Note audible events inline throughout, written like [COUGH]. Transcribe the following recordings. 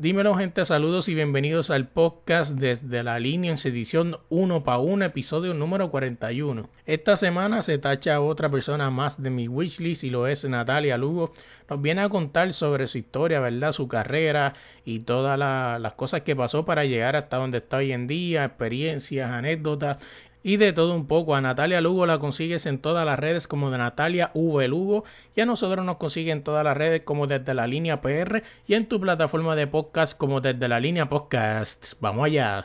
Dímelo gente, saludos y bienvenidos al podcast desde la línea en edición 1 para 1, episodio número 41. Esta semana se tacha otra persona más de mi wishlist y lo es Natalia Lugo. Nos viene a contar sobre su historia, ¿verdad? Su carrera y todas las cosas que pasó para llegar hasta donde está hoy en día, experiencias, anécdotas y de todo un poco. A Natalia Lugo la consigues en todas las redes como de Natalia V Lugo y a nosotros nos consiguen en todas las redes como desde la línea PR y en tu plataforma de podcast como desde la línea podcast. Vamos allá.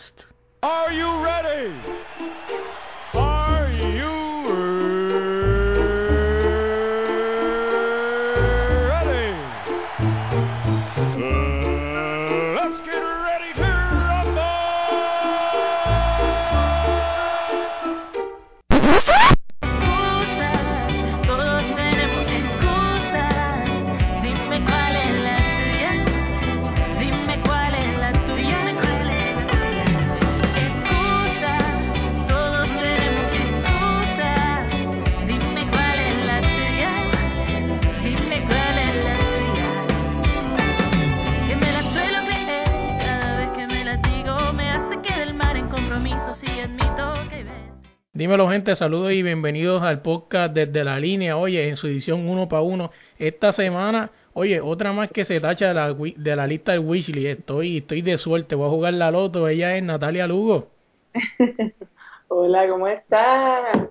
Dímelo gente, saludos y bienvenidos al podcast desde la línea, oye, en su edición uno para uno. Esta semana, oye, otra más que se tacha de la, de la lista del Wishley, estoy, estoy de suerte, voy a jugar la loto, ella es Natalia Lugo. [LAUGHS] Hola, ¿cómo estás?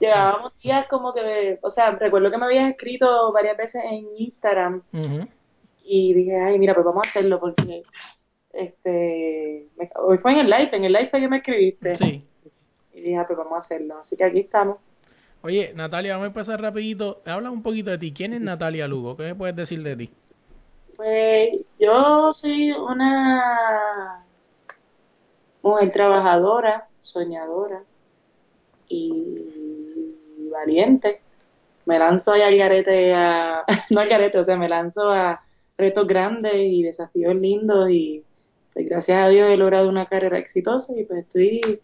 Llevábamos días como que, o sea, recuerdo que me habías escrito varias veces en Instagram y dije, ay, mira, pues vamos a hacerlo porque, este, hoy fue en el live, en el live fue que me escribiste. Sí y dije, ah, pues vamos a hacerlo. Así que aquí estamos. Oye, Natalia, vamos a empezar rapidito. Habla un poquito de ti. ¿Quién es Natalia Lugo? ¿Qué me puedes decir de ti? Pues yo soy una mujer trabajadora, soñadora y valiente. Me lanzo a garete a, [LAUGHS] no al garete, o sea, me lanzo a retos grandes y desafíos lindos y pues, gracias a Dios he logrado una carrera exitosa y pues estoy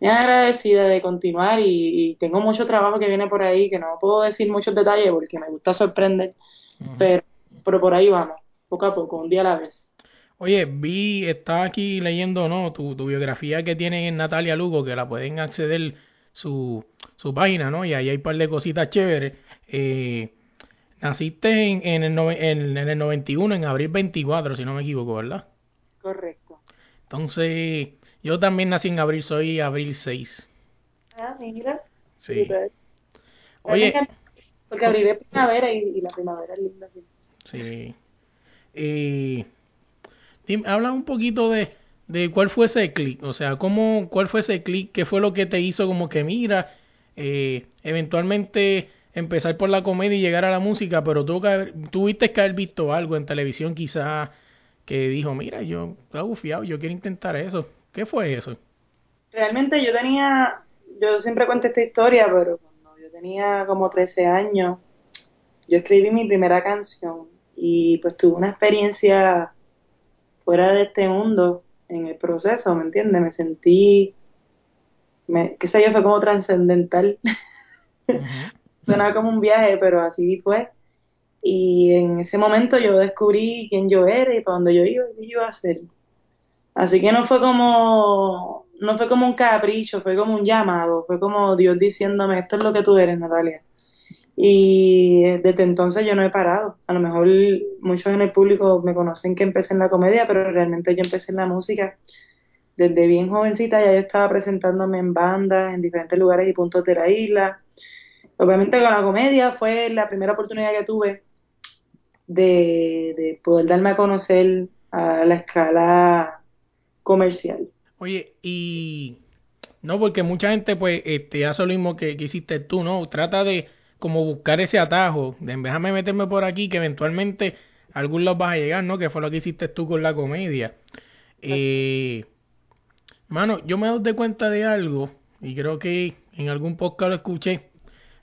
bien agradecida de continuar y, tengo mucho trabajo que viene por ahí, que no puedo decir muchos detalles porque me gusta sorprender, pero, pero por ahí vamos, poco a poco, un día a la vez. Oye, vi, estaba aquí leyendo, ¿no? Tu, tu biografía que tienen en Natalia Lugo, que la pueden acceder su, su página, ¿no? Y ahí hay un par de cositas chéveres. Eh, naciste en, en, el en, en el 91, en abril 24, si no me equivoco, ¿verdad? Correcto. Entonces, yo también nací en abril, soy abril 6. Ah, mira. Sí. Oye. Porque abril es primavera y, la primavera es linda. Sí. sí. Eh, habla un poquito de, de cuál fue ese clic, o sea, cómo, cuál fue ese clic, qué fue lo que te hizo como que mira, eh, eventualmente empezar por la comedia y llegar a la música, pero tú tuviste que haber visto algo en televisión quizás que dijo, mira, yo estoy bufiado, yo quiero intentar eso. ¿Qué fue eso? Realmente yo tenía, yo siempre cuento esta historia, pero cuando yo tenía como 13 años, yo escribí mi primera canción y pues tuve una experiencia fuera de este mundo en el proceso, ¿me entiendes? Me sentí, me, qué sé yo, fue como trascendental. [LAUGHS] Suena como un viaje, pero así fue. Y en ese momento yo descubrí quién yo era y para dónde yo iba y qué yo iba a hacer. Así que no fue como, no fue como un capricho, fue como un llamado, fue como Dios diciéndome, esto es lo que tú eres, Natalia. Y desde entonces yo no he parado. A lo mejor muchos en el público me conocen que empecé en la comedia, pero realmente yo empecé en la música. Desde bien jovencita ya yo estaba presentándome en bandas, en diferentes lugares y puntos de la isla. Obviamente con la comedia fue la primera oportunidad que tuve de, de poder darme a conocer a la escala comercial. Oye, y no, porque mucha gente pues este, hace lo mismo que, hiciste tú, ¿no? Trata de como buscar ese atajo, de déjame meterme por aquí, que eventualmente algún lado vas a llegar, ¿no? Que fue lo que hiciste tú con la comedia. Eh, mano, yo me doy de cuenta de algo, y creo que en algún podcast lo escuché.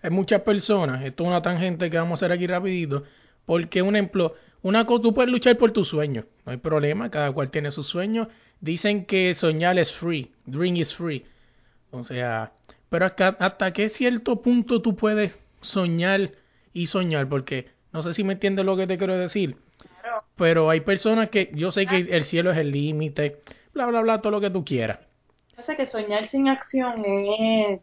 Hay muchas personas, esto es una tangente que vamos a hacer aquí rapidito, porque un ejemplo, una cosa, tú puedes luchar por tus sueños, no hay problema, cada cual tiene sus sueños, Dicen que soñar es free, dream is free. O sea, pero hasta, hasta qué cierto punto tú puedes soñar y soñar, porque no sé si me entiendes lo que te quiero decir. pero hay personas que yo sé que el cielo es el límite, bla, bla, bla, todo lo que tú quieras. O sea que soñar sin acción es,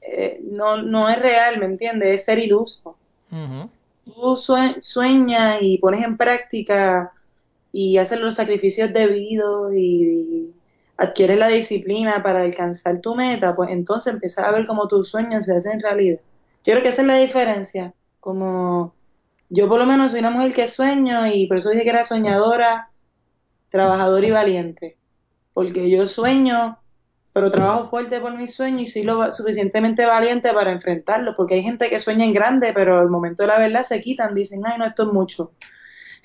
eh, no, no es real, ¿me entiendes? Es ser iluso. Tú sueñas y pones en práctica y haces los sacrificios debidos y, adquieres la disciplina para alcanzar tu meta, pues entonces empiezas a ver cómo tus sueños se hacen realidad. Yo creo que esa es la diferencia. Como yo por lo menos soy una mujer que sueño y por eso dije que era soñadora, trabajadora y valiente. Porque yo sueño, pero trabajo fuerte por mis sueños y soy lo suficientemente valiente para enfrentarlo. Porque hay gente que sueña en grande, pero al momento de la verdad se quitan, dicen, ay, no, esto es mucho.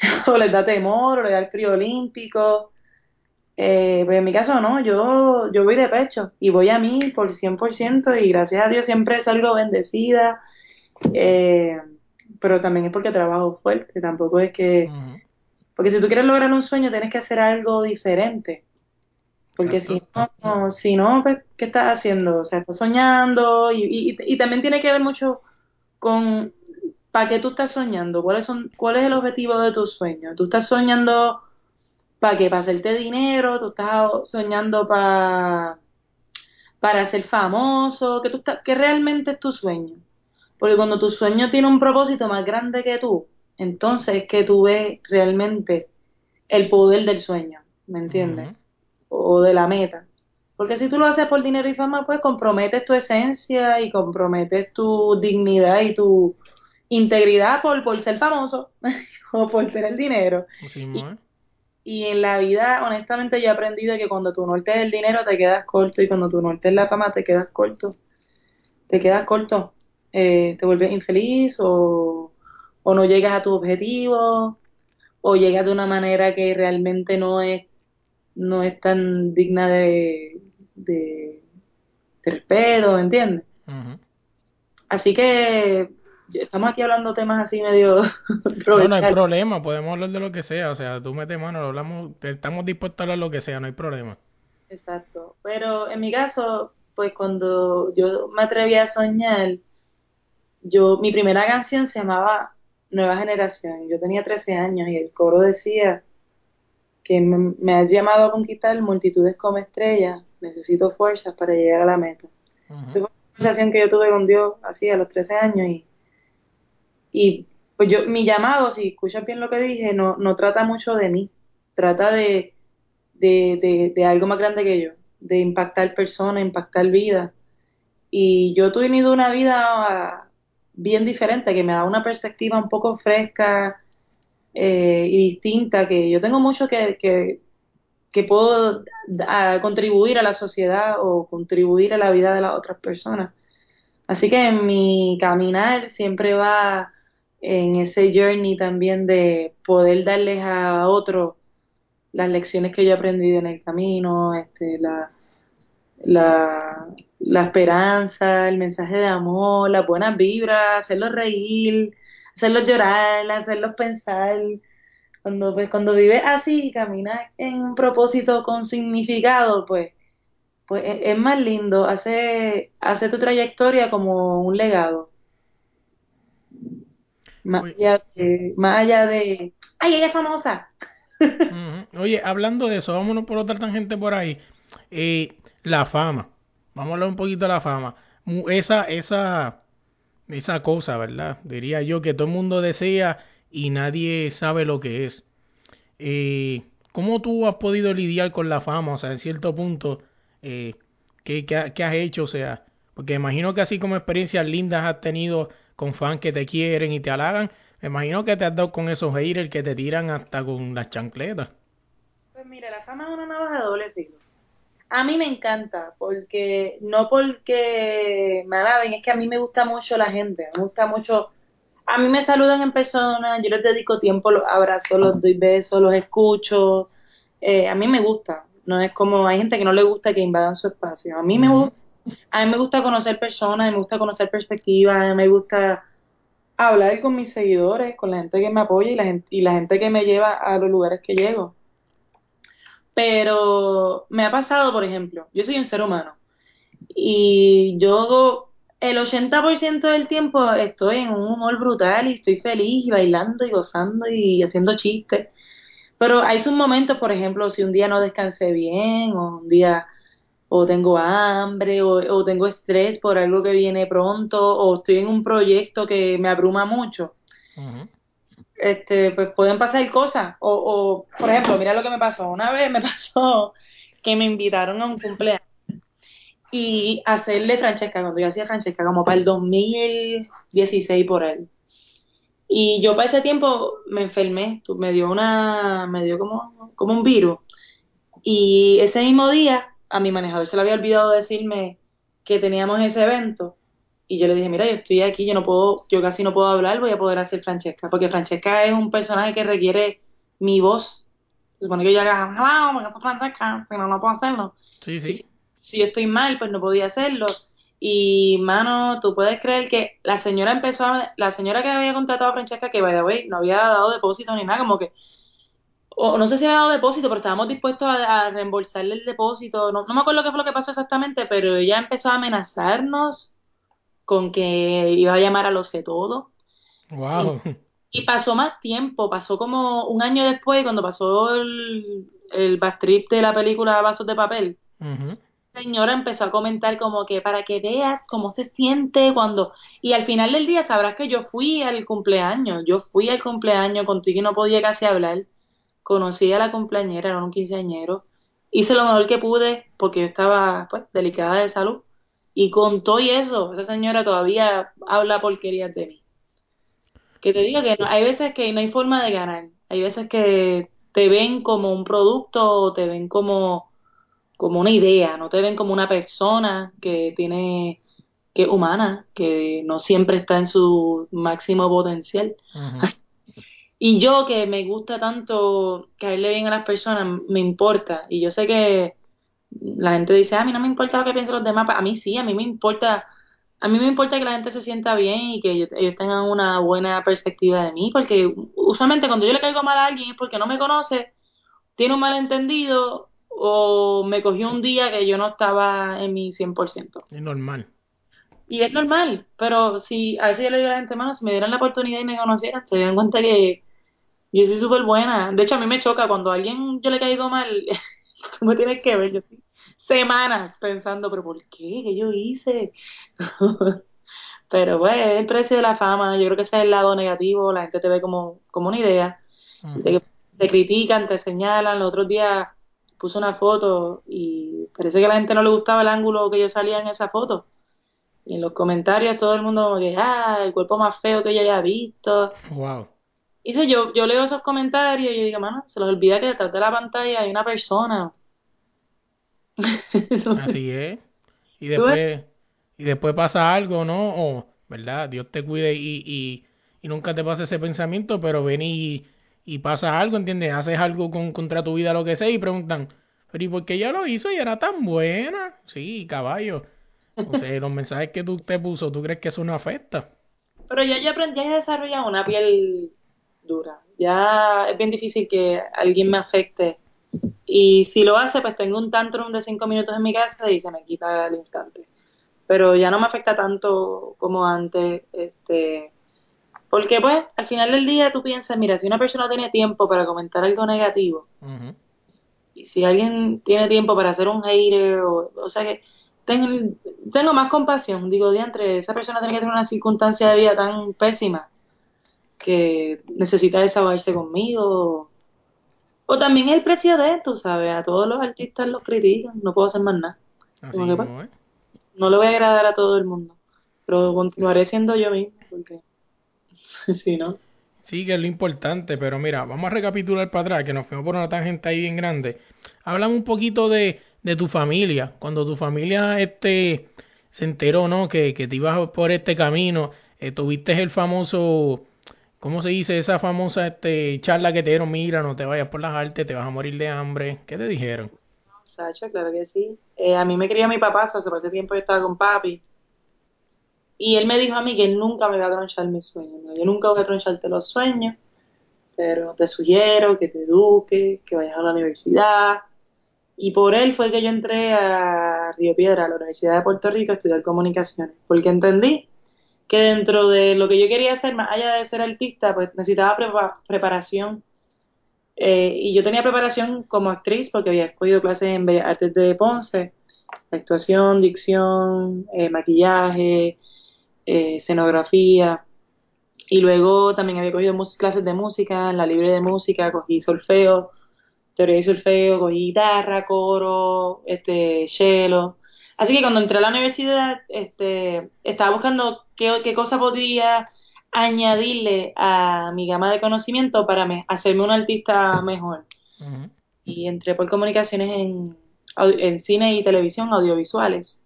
[LAUGHS] o les da temor, o les da el frío olímpico. Eh, pues en mi caso no, yo, yo voy de pecho y voy a mí por 100% y gracias a Dios siempre salgo bendecida. Eh, pero también es porque trabajo fuerte, tampoco es que... Porque si tú quieres lograr un sueño tienes que hacer algo diferente. Porque si no, si no, pues, ¿qué estás haciendo? O sea, estás soñando y, y, y también tiene que ver mucho con ¿para qué tú estás soñando? ¿Cuál es, son, ¿Cuál es el objetivo de tu sueño? ¿Tú estás soñando para qué? ¿Para hacerte dinero? ¿Tú estás soñando para, para ser famoso? ¿Qué, tú ¿Qué realmente es tu sueño? Porque cuando tu sueño tiene un propósito más grande que tú, entonces es que tú ves realmente el poder del sueño, ¿me entiendes? O de la meta. Porque si tú lo haces por dinero y fama, pues comprometes tu esencia y comprometes tu dignidad y tu integridad por, por ser famoso [LAUGHS] o por tener el dinero. y, en la vida, honestamente, yo he aprendido que cuando tu norte es el dinero te quedas corto y cuando tu norte es la fama te quedas corto. Te quedas corto. Eh, te vuelves infeliz o, o no llegas a tu objetivo o llegas de una manera que realmente no es no es tan digna de, de, respeto, ¿entiendes? Así que estamos aquí hablando temas así medio... [LAUGHS] no, no hay problema, podemos hablar de lo que sea, o sea, tú metes mano, hablamos, estamos dispuestos a hablar de lo que sea, no hay problema. Exacto, pero en mi caso, pues cuando yo me atreví a soñar, yo, mi primera canción se llamaba Nueva Generación, yo tenía 13 años y el coro decía que me, has llamado a conquistar multitudes como estrellas, necesito fuerzas para llegar a la meta. Esa fue una conversación que yo tuve con Dios así a los 13 años y y pues yo, mi llamado, si escuchas bien lo que dije, no, no trata mucho de mí, trata de, de, de, algo más grande que yo, de impactar personas, impactar vidas. Y yo tuve una vida bien diferente, que me da una perspectiva un poco fresca eh, y distinta, que yo tengo mucho que, que, que puedo contribuir a la sociedad o contribuir a la vida de las otras personas. Así que mi caminar siempre va en ese journey también de poder darles a otros las lecciones que yo he aprendido en el camino, este, la, la, la esperanza, el mensaje de amor, las buenas vibras, hacerlos reír, hacerlos llorar, hacerlos pensar. Cuando, pues, cuando vives así y caminas en un propósito con significado, pues, pues es, es más lindo, hace, hace tu trayectoria como un legado. Más, allá de, más allá de, ¡ay, ella es famosa! Oye, hablando de eso, vámonos por otra tangente por ahí. Eh, la fama. Vamos a hablar un poquito de la fama. Esa, esa, esa cosa, ¿verdad? Diría yo que todo el mundo desea y nadie sabe lo que es. Eh, ¿Cómo tú has podido lidiar con la fama? O sea, en cierto punto, eh, ¿qué, qué, qué has hecho? O sea, porque imagino que así como experiencias lindas has tenido con fans que te quieren y te halagan. Me imagino que te has dado con esos haters que te tiran hasta con las chancletas. Pues mira, la fama es una navaja de doble filo. A mí me encanta, porque no porque me alaben, es que a mí me gusta mucho la gente, me gusta mucho. A mí me saludan en persona, yo les dedico tiempo, los abrazo, los doy besos, los escucho. Eh, a mí me gusta, no es como hay gente que no le gusta que invadan su espacio. A mí me gusta a mí me gusta conocer personas, me gusta conocer perspectivas, me gusta hablar con mis seguidores, con la gente que me apoya y la gente, y la gente que me lleva a los lugares que llego. Pero me ha pasado, por ejemplo, yo soy un ser humano y yo el 80% del tiempo estoy en un humor brutal y estoy feliz y bailando y gozando y haciendo chistes. Pero hay sus momentos, por ejemplo, si un día no descansé bien o un día o tengo hambre o, tengo estrés por algo que viene pronto o estoy en un proyecto que me abruma mucho. Este, pues pueden pasar cosas. O, o, por ejemplo, mira lo que me pasó. Una vez me [LAUGHS] pasó que me invitaron a un cumpleaños y hacerle Francesca, cuando yo hacía Francesca, como para el 2016 por él. Y yo para ese tiempo me enfermé, me dio una, me dio como, como un virus. Y ese mismo día a mi manejador se le había olvidado decirme que teníamos ese evento. Y yo le dije, mira, yo estoy aquí, yo no puedo, yo casi no puedo hablar, voy a poder hacer Francesca. Porque Francesca es un personaje que requiere mi voz. Se supone que yo haga, hello, Francesca, si no, no puedo hacerlo. Sí, sí si yo estoy mal, pues no podía hacerlo. Y, mano, tú puedes creer que la señora empezó a, la señora que había contratado a Francesca, que, by the way, no había dado depósito ni nada, como que, o no sé si había dado depósito, pero estábamos dispuestos a, reembolsarle el depósito. No, no me acuerdo qué fue lo que pasó exactamente, pero ella empezó a amenazarnos con que iba a llamar a los de todo. Wow. Y, pasó más tiempo, pasó como un año después, cuando pasó el, el de la película Vasos de Papel señora empezó a comentar como que para que veas cómo se siente cuando... Y al final del día sabrás que yo fui al cumpleaños, yo fui al cumpleaños contigo y no podía casi hablar. Conocí a la cumpleañera, era un quinceañero. Hice lo mejor que pude porque yo estaba pues delicada de salud. Y con todo y eso, esa señora todavía habla porquerías de mí. Que te digo que no, hay veces que no hay forma de ganar. Hay veces que te ven como un producto o te ven como como una idea, no te ven como una persona que tiene que es humana, que no siempre está en su máximo potencial. Y yo que me gusta tanto caerle bien a las personas, me importa. Y yo sé que la gente dice, a mí no me importa lo que piensen los demás, a mí sí, a mí me importa, a mí me importa que la gente se sienta bien y que ellos, ellos tengan una buena perspectiva de mí, porque usualmente cuando yo le caigo mal a alguien es porque no me conoce, tiene un malentendido o me cogió un día que yo no estaba en mi 100%. Es normal. Y es normal, pero si a veces yo le digo a la gente, mano, si me dieran la oportunidad y me conocieran, se dan cuenta que yo soy súper buena. De hecho, a mí me choca cuando a alguien yo le caigo mal, [LAUGHS] tú me tienes que ver, yo estoy semanas pensando, pero ¿por qué? ¿Qué yo hice? [LAUGHS] pero bueno, es el precio de la fama, yo creo que ese es el lado negativo, la gente te ve como, como una idea, te, te critican, te señalan, los otros días puso una foto y parece que a la gente no le gustaba el ángulo que yo salía en esa foto. Y en los comentarios todo el mundo que, ah, el cuerpo más feo que yo haya visto. Wow. Y yo, yo leo esos comentarios y yo digo, mano, se los olvida que detrás de la pantalla hay una persona. [LAUGHS] Así es. Y después, y después pasa algo, ¿no? O, ¿verdad? Dios te cuide y, y, y nunca te pasa ese pensamiento, pero ven y y pasa algo, ¿entiendes? Haces algo con, contra tu vida, lo que sea, y preguntan, pero ¿y por qué ella lo hizo y era tan buena? Sí, caballo. O sea, los mensajes que tú te puso, ¿tú crees que eso no afecta? Pero ya, ya aprendí a desarrollar una piel dura. Ya es bien difícil que alguien me afecte. Y si lo hace, pues tengo un tantrum de cinco minutos en mi casa y se me quita al instante. Pero ya no me afecta tanto como antes. Este, porque pues al final del día tú piensas, mira, si una persona tiene tiempo para comentar algo negativo, y si alguien tiene tiempo para hacer un hater, o, o sea que tengo, tengo más compasión, digo, diantre, esa persona tiene que tener una circunstancia de vida tan pésima que necesita desahogarse conmigo. O también el precio de esto, ¿sabes? A todos los artistas los critican, no puedo hacer más nada. Así pues, no le voy a agradar a todo el mundo, pero continuaré siendo yo mismo, porque [LAUGHS] sí, ¿no? Sí, que es lo importante, pero mira, vamos a recapitular para atrás, que nos fuimos por una tangente ahí bien grande. Háblame un poquito de, de tu familia, cuando tu familia este, se enteró, ¿no? Que, que te ibas por este camino, eh, tuviste el famoso, ¿cómo se dice? Esa famosa este, charla que te dieron, mira, no te vayas por las artes, te vas a morir de hambre. ¿Qué te dijeron? Sacho, claro que sí. Eh, a mí me quería mi papá, hace ese tiempo yo estaba con papi. Y él me dijo a mí que nunca me va a tronchar mis sueños. Yo nunca voy a troncharte los sueños, pero te sugiero que te eduques, que vayas a la universidad, Y por él fue que yo entré a Río Piedra, a la Universidad de Puerto Rico, a estudiar comunicaciones, porque entendí que dentro de lo que yo quería hacer, más allá de ser artista, pues necesitaba preparación. Eh, y yo tenía preparación como actriz porque había escogido clases en Bellas Artes de Ponce, actuación, dicción, eh, maquillaje, eh, escenografía. Y luego también había cogido clases de música, en la libre de música, cogí solfeo, teoría de solfeo, cogí guitarra, coro, este, cello. Así que cuando entré a la universidad, este, estaba buscando qué, qué cosa podía añadirle a mi gama de conocimiento para hacerme un artista mejor. Y entré por comunicaciones en, en cine y televisión audiovisuales,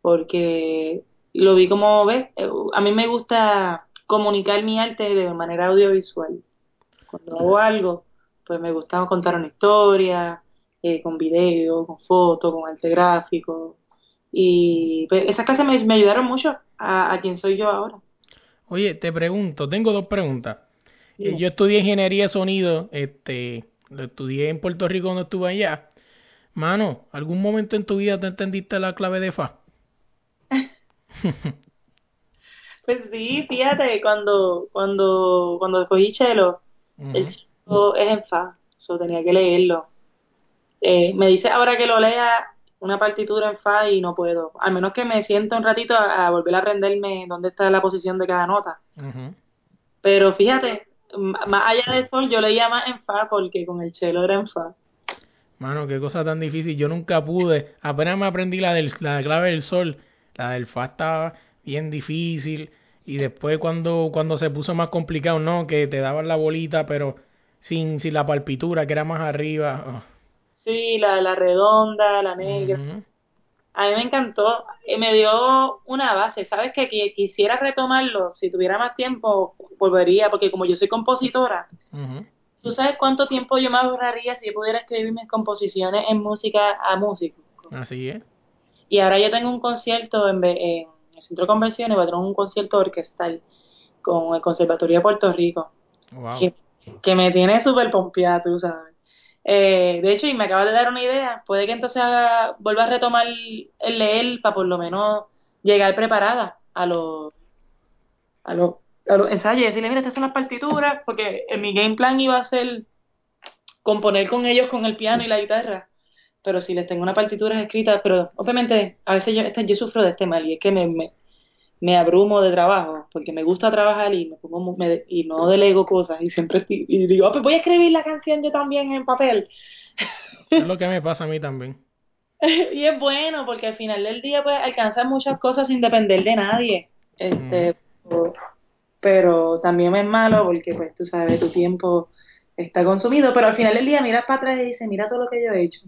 porque lo vi como, ves, eh, a mí me gusta comunicar mi arte de manera audiovisual. Cuando hago algo, pues me gusta contar una historia, eh, con video, con fotos, con arte gráfico. Y pues, esas clases me, ayudaron mucho a, quien soy yo ahora. Oye, te pregunto, tengo dos preguntas. Eh, yo estudié ingeniería de sonido, este, lo estudié en Puerto Rico cuando estuve allá. Mano, ¿algún momento en tu vida te entendiste la clave de Fa? [LAUGHS] [LAUGHS] pues sí, fíjate, cuando, cuando, cuando cogí chelo, el chelo es en fa, so tenía que leerlo. Eh, me dice ahora que lo lea una partitura en fa y no puedo, al menos que me siento un ratito a, volver a aprenderme dónde está la posición de cada nota. Pero fíjate, más allá del sol, yo leía más en fa porque con el chelo era en fa. Mano, qué cosa tan difícil. Yo nunca pude. Apenas me aprendí la, del, la clave del sol la del Fa estaba bien difícil. Y después cuando, cuando se puso más complicado, no, que te daban la bolita, pero sin, sin la palpitura, que era más arriba. Oh. Sí, la, la redonda, la negra. A mí me encantó. y Me dio una base. ¿Sabes que Quisiera retomarlo. Si tuviera más tiempo, volvería. Porque como yo soy compositora, ¿tú sabes cuánto tiempo yo me ahorraría si yo pudiera escribir mis composiciones en música a músico? Así es. Y ahora yo tengo un concierto en, el Centro de Convenciones, voy a tener un concierto orquestal con el Conservatorio de Puerto Rico. Que, me tiene súper pompeada, tú sabes. Eh, de hecho, y me acabas de dar una idea, puede que entonces vuelva a retomar el leer para por lo menos llegar preparada a los a los, a los ensayos y decirle, mira, estas son las partituras, porque en mi game plan iba a ser componer con ellos con el piano y la guitarra. Pero si les tengo una partitura escrita, pero obviamente a veces yo, sufro de este mal y es que me, abrumo de trabajo, porque me gusta trabajar y me pongo y no delego cosas y siempre y digo, oh, pues voy a escribir la canción yo también en papel. Es lo [LAUGHS] que me pasa a mí también. [LAUGHS] y es bueno porque al final del día puedes alcanzar muchas cosas sin depender de nadie. Este, pero también es malo porque pues tú sabes, tu tiempo está consumido, pero al final del día miras para atrás y dices, mira todo lo que yo he hecho.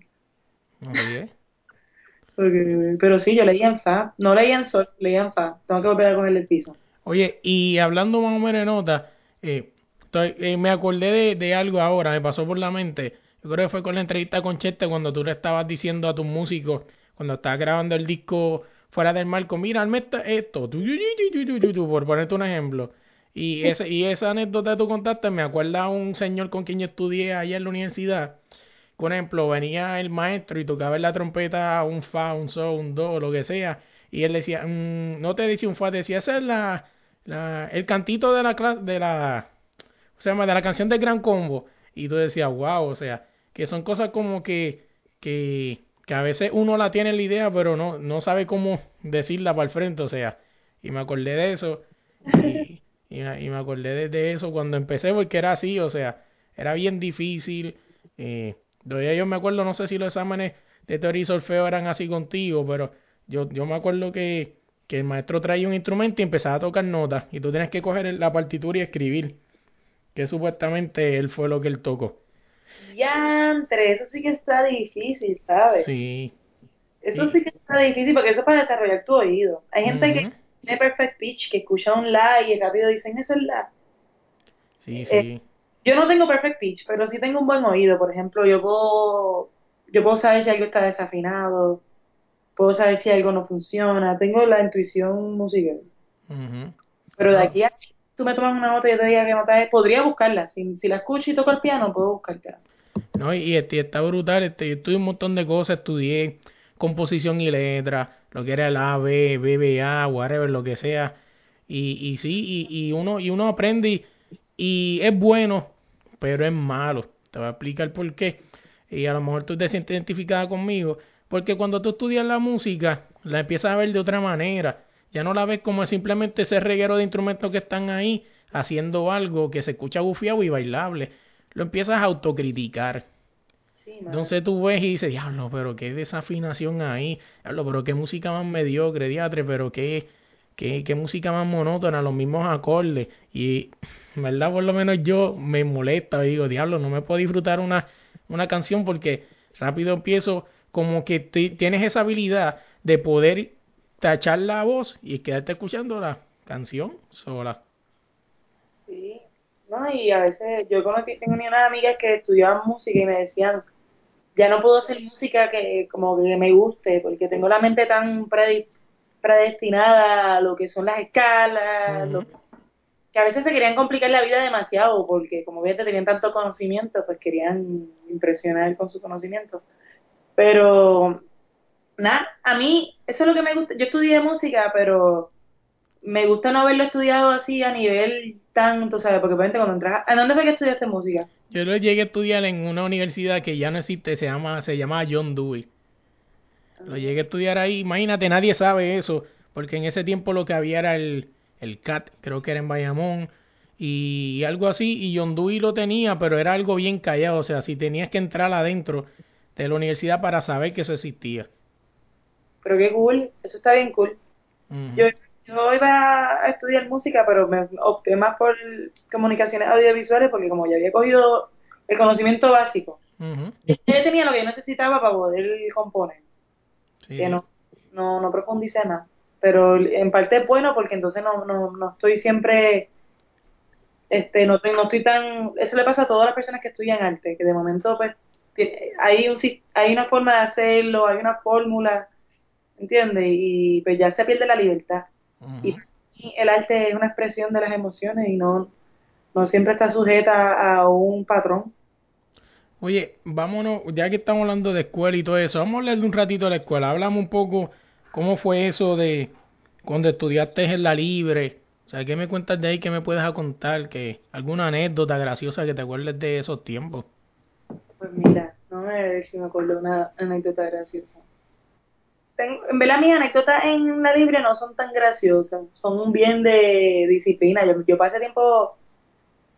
Pero sí, yo leía en fa. No leía en sol, leía en fa. Tengo que volver a coger el piso. Oye, y hablando más o menos de nota, eh, eh, me acordé de, algo ahora, me pasó por la mente. Yo creo que fue con la entrevista con Chete cuando tú le estabas diciendo a tus músicos, cuando estabas grabando el disco fuera del marco, mira, hazme esto, por ponerte un ejemplo. Y, ese, y esa anécdota que tú contaste me acuerda a un señor con quien yo estudié allá en la universidad, por ejemplo, venía el maestro y tocaba en la trompeta un fa, un sol, un do, lo que sea, y él decía, mm, no te decía un fa, decía, ese es la, la, el cantito de la de la, o sea, de la canción del Gran Combo, y tú decías, wow, o sea, que son cosas como que, que, que a veces uno la tiene la idea, pero no, no sabe cómo decirla para el frente, o sea, y me acordé de eso, y, y, me acordé de, eso cuando empecé, porque era así, o sea, era bien difícil, eh, de yo me acuerdo, no sé si los exámenes de teoría y solfeo eran así contigo, pero yo, yo me acuerdo que, que el maestro traía un instrumento y empezaba a tocar notas y tú tenías que coger la partitura y escribir, que supuestamente él fue lo que él tocó. Yantre, eso sí que está difícil, ¿sabes? Sí. Eso sí, que está difícil porque eso es para desarrollar tu oído. Hay gente que tiene perfect pitch, que escucha un la y rápido dicen eso es la. Sí, sí. Eh, yo no tengo perfect pitch, pero sí tengo un buen oído. Por ejemplo, yo puedo, yo puedo saber si algo está desafinado, puedo saber si algo no funciona. Tengo la intuición musical. Pero de aquí a tú me tomas una nota y yo te diga que nota es, podría buscarla. Si, si la escucho y toco el piano, puedo buscar No, y, este, está brutal, este, yo estudié un montón de cosas, estudié composición y letra, lo que era el A, B, BBA, whatever, lo que sea. Y, y sí, y, y uno, y uno aprende y, y es bueno, pero es malo. Te voy a explicar por qué. Y a lo mejor tú te sientes identificada conmigo. Porque cuando tú estudias la música, la empiezas a ver de otra manera. Ya no la ves como simplemente ese reguero de instrumentos que están ahí haciendo algo que se escucha bufiado y bailable. Lo empiezas a autocriticar. Entonces tú ves y dices, diablo, pero qué desafinación ahí. Diablo, pero qué música más mediocre, diatre, pero qué, qué, qué música más monótona, los mismos acordes. Y, ¿verdad? Por lo menos yo me molesta, digo, diablo, no me puedo disfrutar una, una canción porque rápido empiezo como que tienes esa habilidad de poder tachar la voz y quedarte escuchando la canción sola. Sí, no, y a veces yo conocí, tengo una amiga que estudiaban música y me decían, ya no puedo hacer música que como que me guste, porque tengo la mente tan predestinada a lo que son las escalas, que a veces se querían complicar la vida demasiado, porque como te tenían tanto conocimiento, pues querían impresionar con su conocimiento. Pero, nada, a mí, eso es lo que me gusta. Yo estudié música, pero me gusta no haberlo estudiado así a nivel tanto, ¿sabes? Porque obviamente cuando entras... ¿A dónde fue que estudiaste música? Yo lo llegué a estudiar en una universidad que ya no existe, se llama, se llama John Dewey. Lo llegué a estudiar ahí, imagínate, nadie sabe eso, porque en ese tiempo lo que había era el, el CAT, creo que era en Bayamón, y algo así, y John Dewey lo tenía, pero era algo bien callado, o sea, si tenías que entrar adentro de la universidad para saber que eso existía. Pero qué cool, eso está bien cool. Yo yo iba a estudiar música, pero me opté más por comunicaciones audiovisuales porque como ya había cogido el conocimiento básico, yo tenía lo que yo necesitaba para poder componer. Que no, no, no profundicé nada. Pero en parte es bueno porque entonces no, no, no estoy siempre este no, no estoy tan eso le pasa a todas las personas que estudian arte que de momento pues hay un hay una forma de hacerlo hay una fórmula ¿entiendes? y pues ya se pierde la libertad y el arte es una expresión de las emociones y no, no siempre está sujeta a un patrón. Oye, vámonos, ya que estamos hablando de escuela y todo eso, vamos a hablar de un ratito de la escuela. Hablamos un poco cómo fue eso de cuando estudiaste en la libre. O sea, ¿qué me cuentas de ahí? ¿Qué me puedes contar? que ¿Alguna anécdota graciosa que te acuerdes de esos tiempos? Pues mira, no me ver si me acuerdo una anécdota graciosa en verdad mis anécdotas en la libre no son tan graciosas, son un bien de disciplina. Yo, yo ese tiempo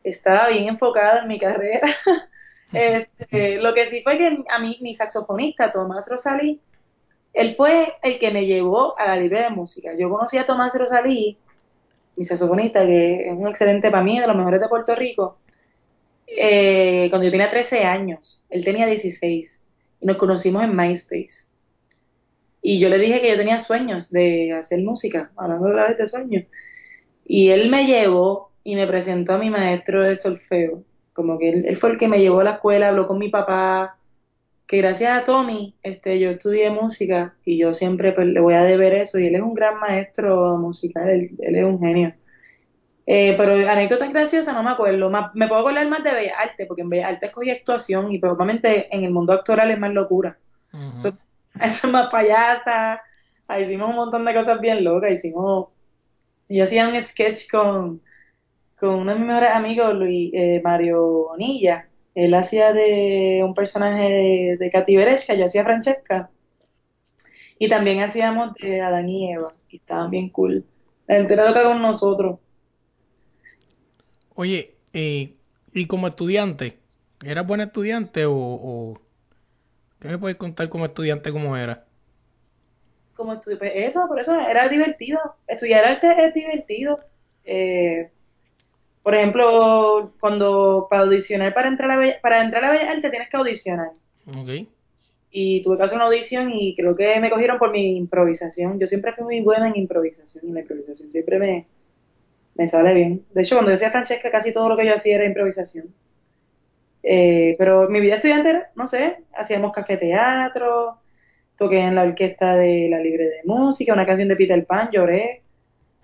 estaba bien enfocada en mi carrera. [LAUGHS] este, lo que sí fue que a mí, mi saxofonista, Tomás Rosalí, él fue el que me llevó a la libre de música. Yo conocí a Tomás Rosalí, mi saxofonista, que es un excelente para mí, de los mejores de Puerto Rico, eh, cuando yo tenía 13 años. Él tenía 16 y nos conocimos en MySpace. Y yo le dije que yo tenía sueños de hacer música, hablando de la vez de sueños. Y él me llevó y me presentó a mi maestro de solfeo. Como que él, fue el que me llevó a la escuela, habló con mi papá, que gracias a Tommy este, yo estudié música y yo siempre pues, le voy a deber eso. Y él es un gran maestro musical, él, es un genio. Eh, pero anécdota graciosa no me acuerdo. me puedo acordar más de Bellas Arte, porque en Bellas Arte escogí actuación y probablemente en el mundo actoral es más locura es más payasa, hicimos un montón de cosas bien locas, hicimos, yo hacía un sketch con, con uno de mis mejores amigos, Luis, eh, Mario Bonilla, él hacía de un personaje de, de Katy Beresca, yo hacía Francesca, y también hacíamos de Adán y Eva, y estaban bien cool, la gente loca con nosotros. Oye, eh, ¿y como estudiante? ¿Eras buen estudiante o, ¿Qué me puedes contar como estudiante cómo era? Como estudiante, pues eso, por eso era divertido. Estudiar arte es divertido. Eh, por ejemplo, cuando para audicionar para entrar a Bella, para entrar a Bella Arte tienes que audicionar. Ok. Y tuve que hacer una audición y creo que me cogieron por mi improvisación. Yo siempre fui muy buena en improvisación y la improvisación siempre me, me sale bien. De hecho, cuando yo hacía Francesca, casi todo lo que yo hacía era improvisación. Eh, pero mi vida estudiante, no sé, hacíamos café teatro, toqué en la orquesta de la Libre de Música, una canción de Peter Pan, lloré.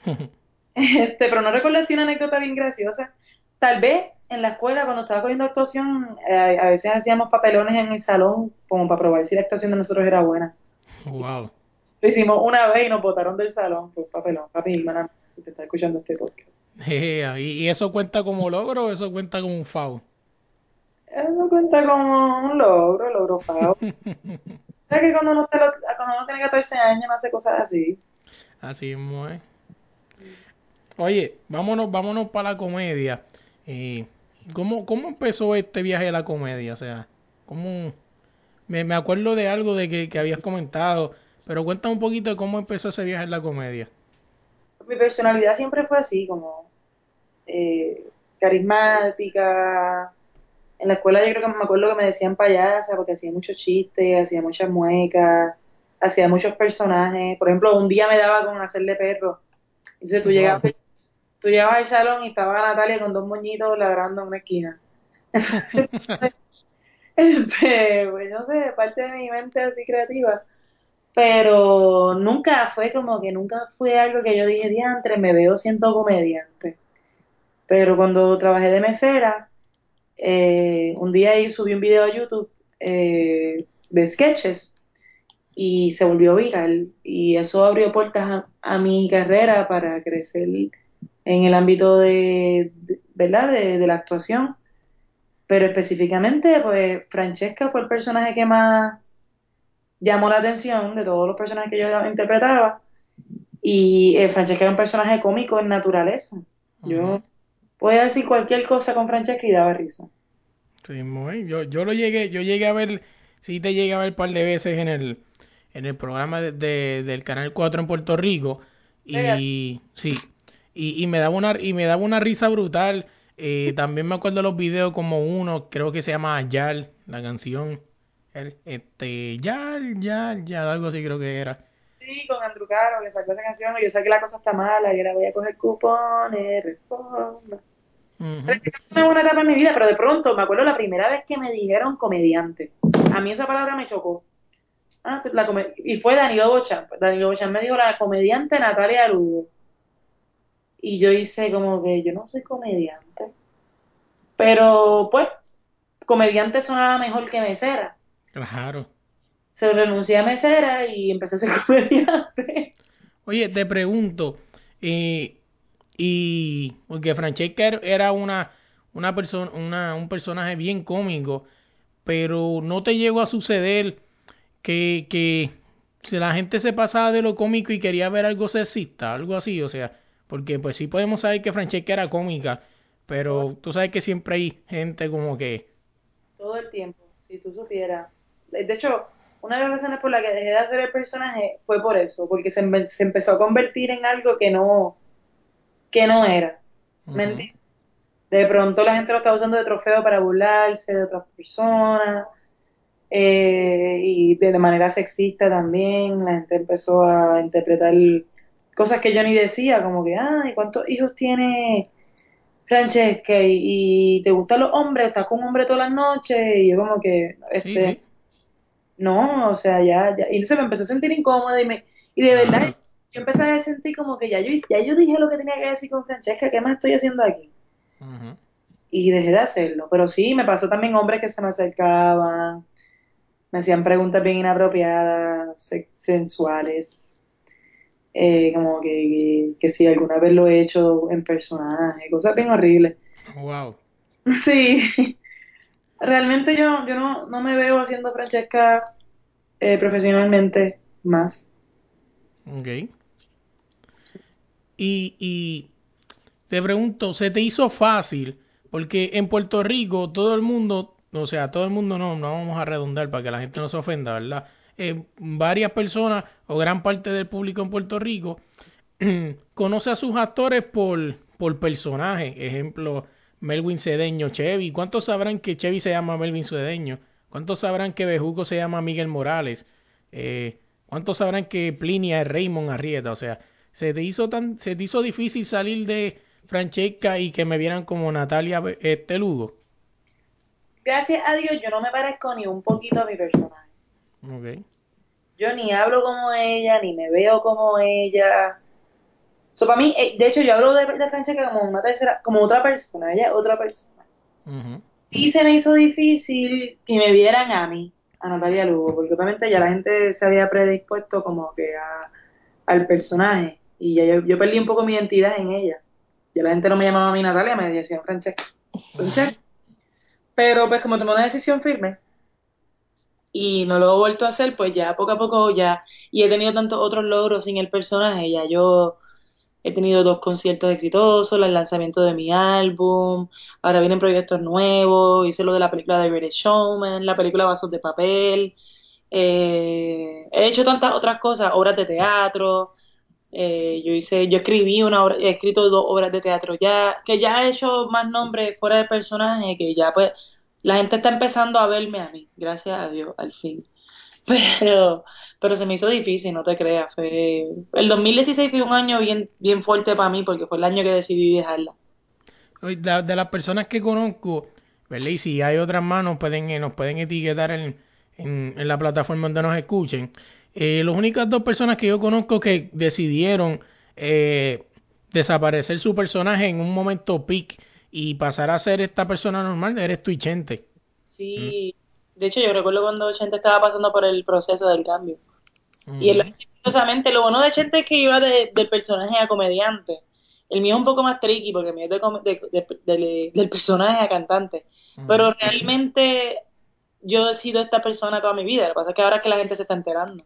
[LAUGHS] este, pero no recuerdo así una anécdota bien graciosa. tal vez en la escuela cuando estaba cogiendo actuación, eh, a veces hacíamos papelones en el salón como para probar si la actuación de nosotros era buena. Wow. Lo hicimos una vez y nos botaron del salón por papelón. Papi, hermana, si te está escuchando este podcast. ¿Y eso cuenta como logro o eso cuenta como un FAO? Eso cuenta como un logro, logro FAO. [LAUGHS] ¿Sabes que cuando uno, cuando uno tiene 14 años no hace cosas así? Así es. Oye, vámonos, vámonos para la comedia. Eh, ¿cómo, ¿Cómo empezó este viaje a la comedia? O sea, ¿cómo...? Me, me acuerdo de algo de que, que habías comentado, pero cuéntame un poquito de cómo empezó ese viaje en la comedia. Mi personalidad siempre fue así, como eh, carismática. En la escuela yo creo que me acuerdo que me decían payasa porque hacía muchos chistes, hacía muchas muecas, hacía muchos personajes. Por ejemplo, un día me daba con hacerle perro. Entonces tú llegabas, tú llegabas al salón y estaba Natalia con dos moñitos ladrando en una esquina. [LAUGHS] [LAUGHS] pues no sé, parte de mi mente así creativa. Pero nunca fue como que nunca fue algo que yo dije, diantre, me veo siento comediante. Pero cuando trabajé de mesera, eh, un día ahí subí un video a YouTube eh, de sketches y se volvió viral y eso abrió puertas a, mi carrera para crecer en el ámbito de, ¿verdad? De, la actuación. Pero específicamente pues Francesca fue el personaje que más llamó la atención de todos los personajes que yo interpretaba. Y eh, Francesca era un personaje cómico en naturaleza. Yo podía decir cualquier cosa con Francesca y daba risa. Sí, muy, yo, yo lo llegué yo llegué a ver sí te llegué a ver un par de veces en el en el programa de, del canal 4 en Puerto Rico. Y sí y, y me daba una y me daba una risa brutal. Eh, también me acuerdo los videos como uno creo que se llama Yal la canción. Este Yal Yal Yal algo así creo que era. Sí con Andrew Caro que sacó esa canción y yo sé que la cosa está mala y ahora voy a coger cupones responda. Una buena etapa en mi vida pero de pronto me acuerdo la primera vez que me dijeron comediante. A mí esa palabra me chocó. Ah, la y fue Danilo Bochan. Danilo Bochan me dijo la comediante Natalia Lugo. Y yo hice como que yo no soy comediante. Pero pues, comediante sonaba mejor que mesera. Claro. Se renuncié a mesera y empecé a ser [LAUGHS] comediante. Oye, te pregunto, eh, y porque Francesca er, era una, una persona, una, un personaje bien cómico, pero no te llegó a suceder que, que si la gente se pasaba de lo cómico y quería ver algo sexista, algo así, o sea, porque pues sí podemos saber que Francesca era cómica, pero tú sabes que siempre hay gente como que... Todo el tiempo, si tú supieras. De hecho, una de las razones por las que dejé de hacer el personaje fue por eso, porque se, se empezó a convertir en algo que no, que no era. ¿Me De pronto la gente lo estaba usando de trofeo para burlarse de otras personas eh, y de manera sexista también, la gente empezó a interpretar cosas que yo ni decía, como que, ay, ¿cuántos hijos tiene Francesca? Y, te gustan los hombres, estás con un hombre todas las noches, y yo como que, este, no, o sea, ya, ya, y se me empezó a sentir incómoda y me, y de verdad, yo empecé a sentir como que ya yo, ya yo dije lo que tenía que decir con Francesca, ¿qué más estoy haciendo aquí? Y dejé de hacerlo, pero sí, me pasó también hombres que se me acercaban, me hacían preguntas bien inapropiadas, sensuales, eh, como que, que, si alguna vez lo he hecho en personaje, cosas bien horribles. Wow. [LAUGHS] Sí, realmente yo, yo no, no me veo haciendo Francesca eh, profesionalmente más. Ok. Y, y te pregunto, ¿se te hizo fácil? Porque en Puerto Rico todo el mundo o sea, todo el mundo no, no vamos a redundar para que la gente no se ofenda, ¿verdad? Eh, varias personas o gran parte del público en Puerto Rico [CLEARS THROAT] conoce a sus actores por, por personaje. Ejemplo, Melvin Cedeño, Chevy. ¿Cuántos sabrán que Chevy se llama Melvin Cedeño? ¿Cuántos sabrán que Bejuco se llama Miguel Morales? Eh, ¿Cuántos sabrán que Plinia es Raymond Arrieta? O sea, se te hizo tan, se te hizo difícil salir de Francesca y que me vieran como Natalia este gracias a Dios, yo no me parezco ni un poquito a mi personaje. Okay. Yo ni hablo como ella, ni me veo como ella. So, para mí, eh, de hecho, yo hablo de, de Francesca como una tercera, como otra persona, ella es otra persona. Y se me hizo difícil que me vieran a mí, a Natalia Lugo, porque obviamente ya la gente se había predispuesto como que a, al personaje y ya yo, yo, perdí un poco mi identidad en ella. Ya la gente no me llamaba a mí Natalia, me decían Francesca. Pero pues como tomé una decisión firme y no lo he vuelto a hacer, pues ya poco a poco ya, y he tenido tantos otros logros sin el personaje, ya yo he tenido dos conciertos exitosos, el lanzamiento de mi álbum, ahora vienen proyectos nuevos, hice lo de la película de Greatest Showman, la película Vasos de Papel, eh, he hecho tantas otras cosas, obras de teatro, eh, yo hice, yo escribí una obra, he escrito dos obras de teatro ya, que ya he hecho más nombres fuera de personaje, que ya pues la gente está empezando a verme a mí, gracias a Dios, al fin. [LAUGHS] Pero, pero se me hizo difícil, no te creas. Fue, el 2016 fue un año bien, bien fuerte para mí porque fue el año que decidí dejarla. De, de las personas que conozco, ¿verdad? Y si hay otras manos, pueden, eh, nos pueden etiquetar en, en, en la plataforma donde nos escuchen. Eh, las únicas dos personas que yo conozco que decidieron eh, desaparecer su personaje en un momento peak y pasar a ser esta persona normal, eres y Chente. Sí, de hecho yo recuerdo cuando Chente estaba pasando por el proceso del cambio. Y él, lo bueno de Chente es que iba de, del personaje a comediante. El mío es un poco más tricky porque el mío es de, del personaje a cantante. Pero realmente yo he sido esta persona toda mi vida. Lo que pasa es que ahora es que la gente se está enterando.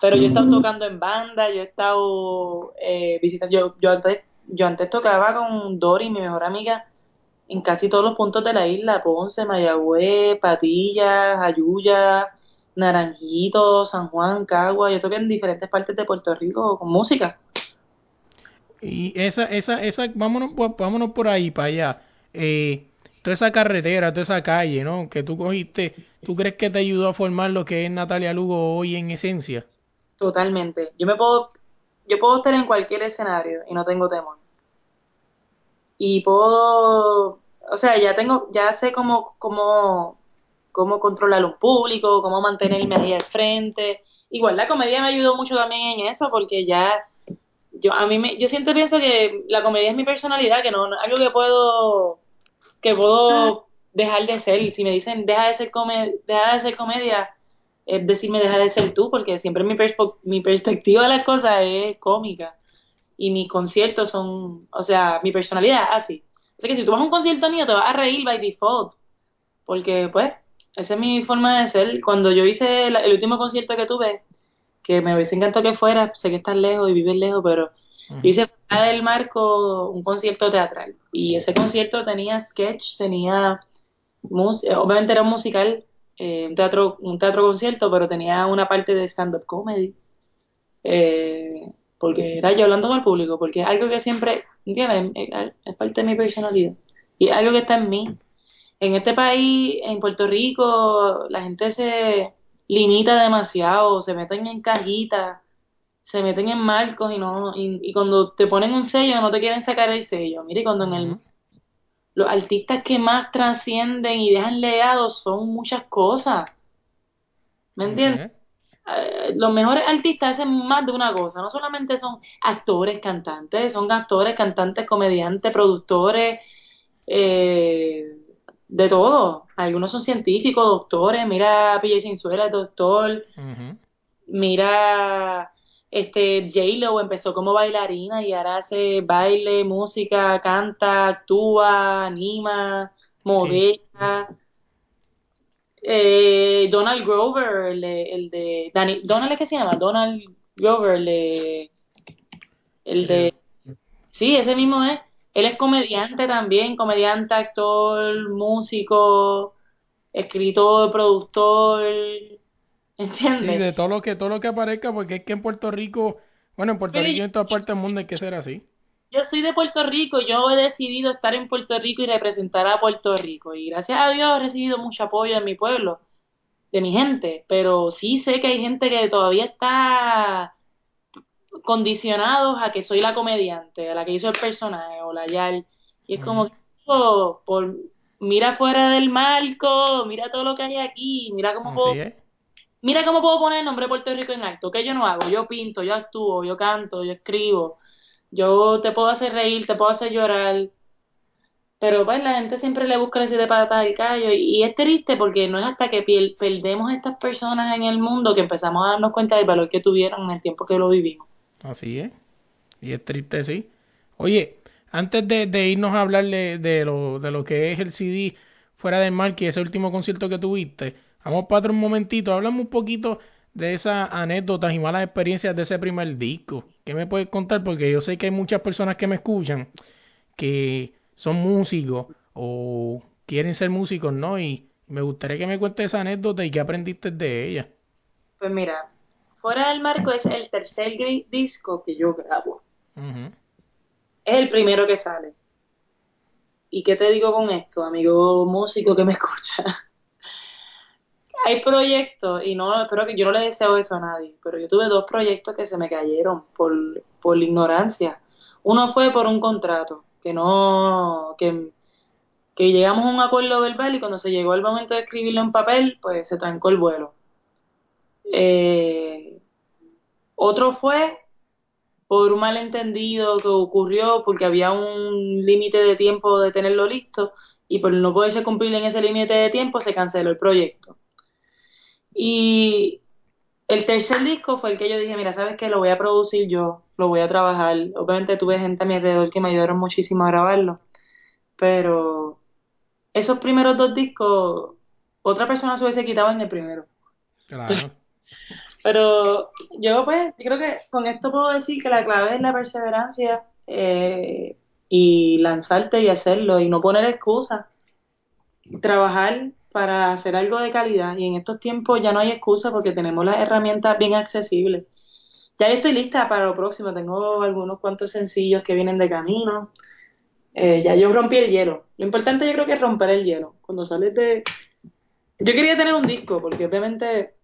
Pero yo he estado tocando en banda, yo he estado eh, visitando, yo, yo antes yo antes tocaba con Dori, mi mejor amiga, en casi todos los puntos de la isla, Ponce, Mayagüez, Patillas, Ayuya, Naranjito, San Juan, Cagua, yo toqué en diferentes partes de Puerto Rico con música. Y esa, esa, esa, vámonos, vámonos por ahí, para allá. Eh, toda esa carretera, toda esa calle, ¿no? Que tú cogiste, ¿tú crees que te ayudó a formar lo que es Natalia Lugo hoy en esencia? Totalmente. Yo me puedo, yo puedo estar en cualquier escenario y no tengo temor. Y puedo, o sea, ya tengo, ya sé cómo, cómo, cómo controlar un público, cómo mantenerme ahí al frente. Igual la comedia me ayudó mucho también en eso porque ya yo a mí me, yo siempre pienso que la comedia es mi personalidad, que no, no algo que puedo que puedo dejar de ser. Si me dicen deja de ser comedia, deja de ser comedia, es decirme deja de ser tú, porque siempre mi, mi perspectiva de las cosas es cómica y mis conciertos son, o sea, mi personalidad es así. O sea que si tú vas a un concierto mío te vas a reír by default, porque pues esa es mi forma de ser. Cuando yo hice el último concierto que tuve, que me hubiese encantado que fuera, sé que estás lejos y vives lejos, pero yo hice fuera del marco un concierto teatral y ese concierto tenía sketch, tenía, obviamente era un musical eh, un teatro un teatro concierto, pero tenía una parte de stand-up comedy. Eh, porque era yo hablando con el público, porque es algo que siempre, ¿entiendes? Es, parte de mi personalidad. Y es algo que está en mí. En este país, en Puerto Rico, la gente se limita demasiado, se meten en cajitas, se meten en marcos y no y, y, cuando te ponen un sello no te quieren sacar el sello. Mire, cuando en el los artistas que más trascienden y dejan legados son muchas cosas. ¿Me entiendes? Eh, los mejores artistas hacen más de una cosa, no solamente son actores, cantantes, son actores, cantantes, comediantes, productores, eh, de todo. Algunos son científicos, doctores, mira PJ Sinzuela, doctor, mira este J-Lo empezó como bailarina y ahora hace baile, música, canta, actúa, anima, modela. Eh, Donald Grover, el de, el de Danny, Donald es que se llama, Donald Grover, el de, el de, sí, ese mismo es. Él es comediante también, comediante, actor, músico, escritor, productor, ¿Entiendes? Sí, de todo lo que todo lo que aparezca, porque es que en Puerto Rico, bueno, en Puerto Rico y en toda parte del mundo hay que ser así. Yo soy de Puerto Rico, yo he decidido estar en Puerto Rico y representar a Puerto Rico. Y gracias a Dios he recibido mucho apoyo de mi pueblo, de mi gente. Pero sí sé que hay gente que todavía está condicionados a que soy la comediante, a la que hizo el personaje o la Yal. Y es como, por, mira fuera del marco, mira todo lo que hay aquí, mira cómo puedo Mira cómo puedo poner el nombre de Puerto Rico en alto. ¿Qué yo no hago? Yo pinto, yo actúo, yo canto, yo escribo. Yo te puedo hacer reír, te puedo hacer llorar, pero pues la gente siempre le busca ese de patas al callo y, es triste porque no es hasta que perdemos a estas personas en el mundo que empezamos a darnos cuenta del valor que tuvieron en el tiempo que lo vivimos. Así es. Y es triste, sí. Oye, antes de, irnos a hablar de, lo, de lo que es el CD fuera del mar, que ese último concierto que tuviste, vamos para otro momentito, hablamos un poquito de esas anécdotas y malas experiencias de ese primer disco. ¿Qué me puedes contar? Porque yo sé que hay muchas personas que me escuchan que son músicos o quieren ser músicos, ¿no? Y me gustaría que me cuentes esa anécdota y qué aprendiste de ella. Pues mira, Fuera del Marco es el tercer disco que yo grabo. Es el primero que sale. ¿Y qué te digo con esto, amigo músico que me escucha? Hay proyectos, y no, espero que yo no le deseo eso a nadie, pero yo tuve dos proyectos que se me cayeron por, por ignorancia. Uno fue por un contrato que no, que, que llegamos a un acuerdo verbal y cuando se llegó el momento de escribirlo en papel, pues se trancó el vuelo. Eh, otro fue por un malentendido que ocurrió porque había un límite de tiempo de tenerlo listo y por no poderse cumplir en ese límite de tiempo se canceló el proyecto. Y el tercer disco fue el que yo dije, mira, ¿sabes qué? Lo voy a producir yo, lo voy a trabajar. Obviamente tuve gente a mi alrededor que me ayudaron muchísimo a grabarlo, pero esos primeros dos discos, otra persona se hubiese quitado en el primero. Claro. [LAUGHS] Pero yo pues, yo creo que con esto puedo decir que la clave es la perseverancia eh, y lanzarte y hacerlo y no poner excusas. Trabajar para hacer algo de calidad y en estos tiempos ya no hay excusa porque tenemos las herramientas bien accesibles. Ya estoy lista para lo próximo, tengo algunos cuantos sencillos que vienen de camino. Eh, ya yo rompí el hielo. Lo importante yo creo que es romper el hielo. Cuando sales de... Yo quería tener un disco porque obviamente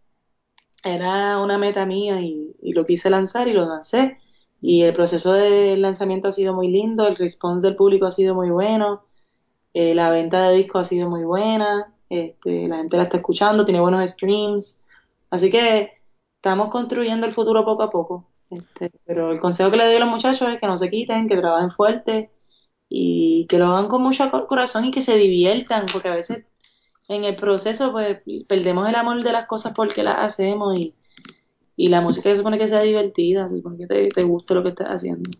era una meta mía y, y lo quise lanzar y lo lancé. Y el proceso de lanzamiento ha sido muy lindo, el response del público ha sido muy bueno, eh, la venta de discos ha sido muy buena, este, la gente la está escuchando, tiene buenos streams. Así que estamos construyendo el futuro poco a poco. Este, pero el consejo que le doy a los muchachos es que no se quiten, que trabajen fuerte y que lo hagan con mucho corazón y que se diviertan, porque a veces en el proceso pues perdemos el amor de las cosas porque las hacemos y, y la música se supone que sea divertida, se supone que te, te guste lo que estás haciendo.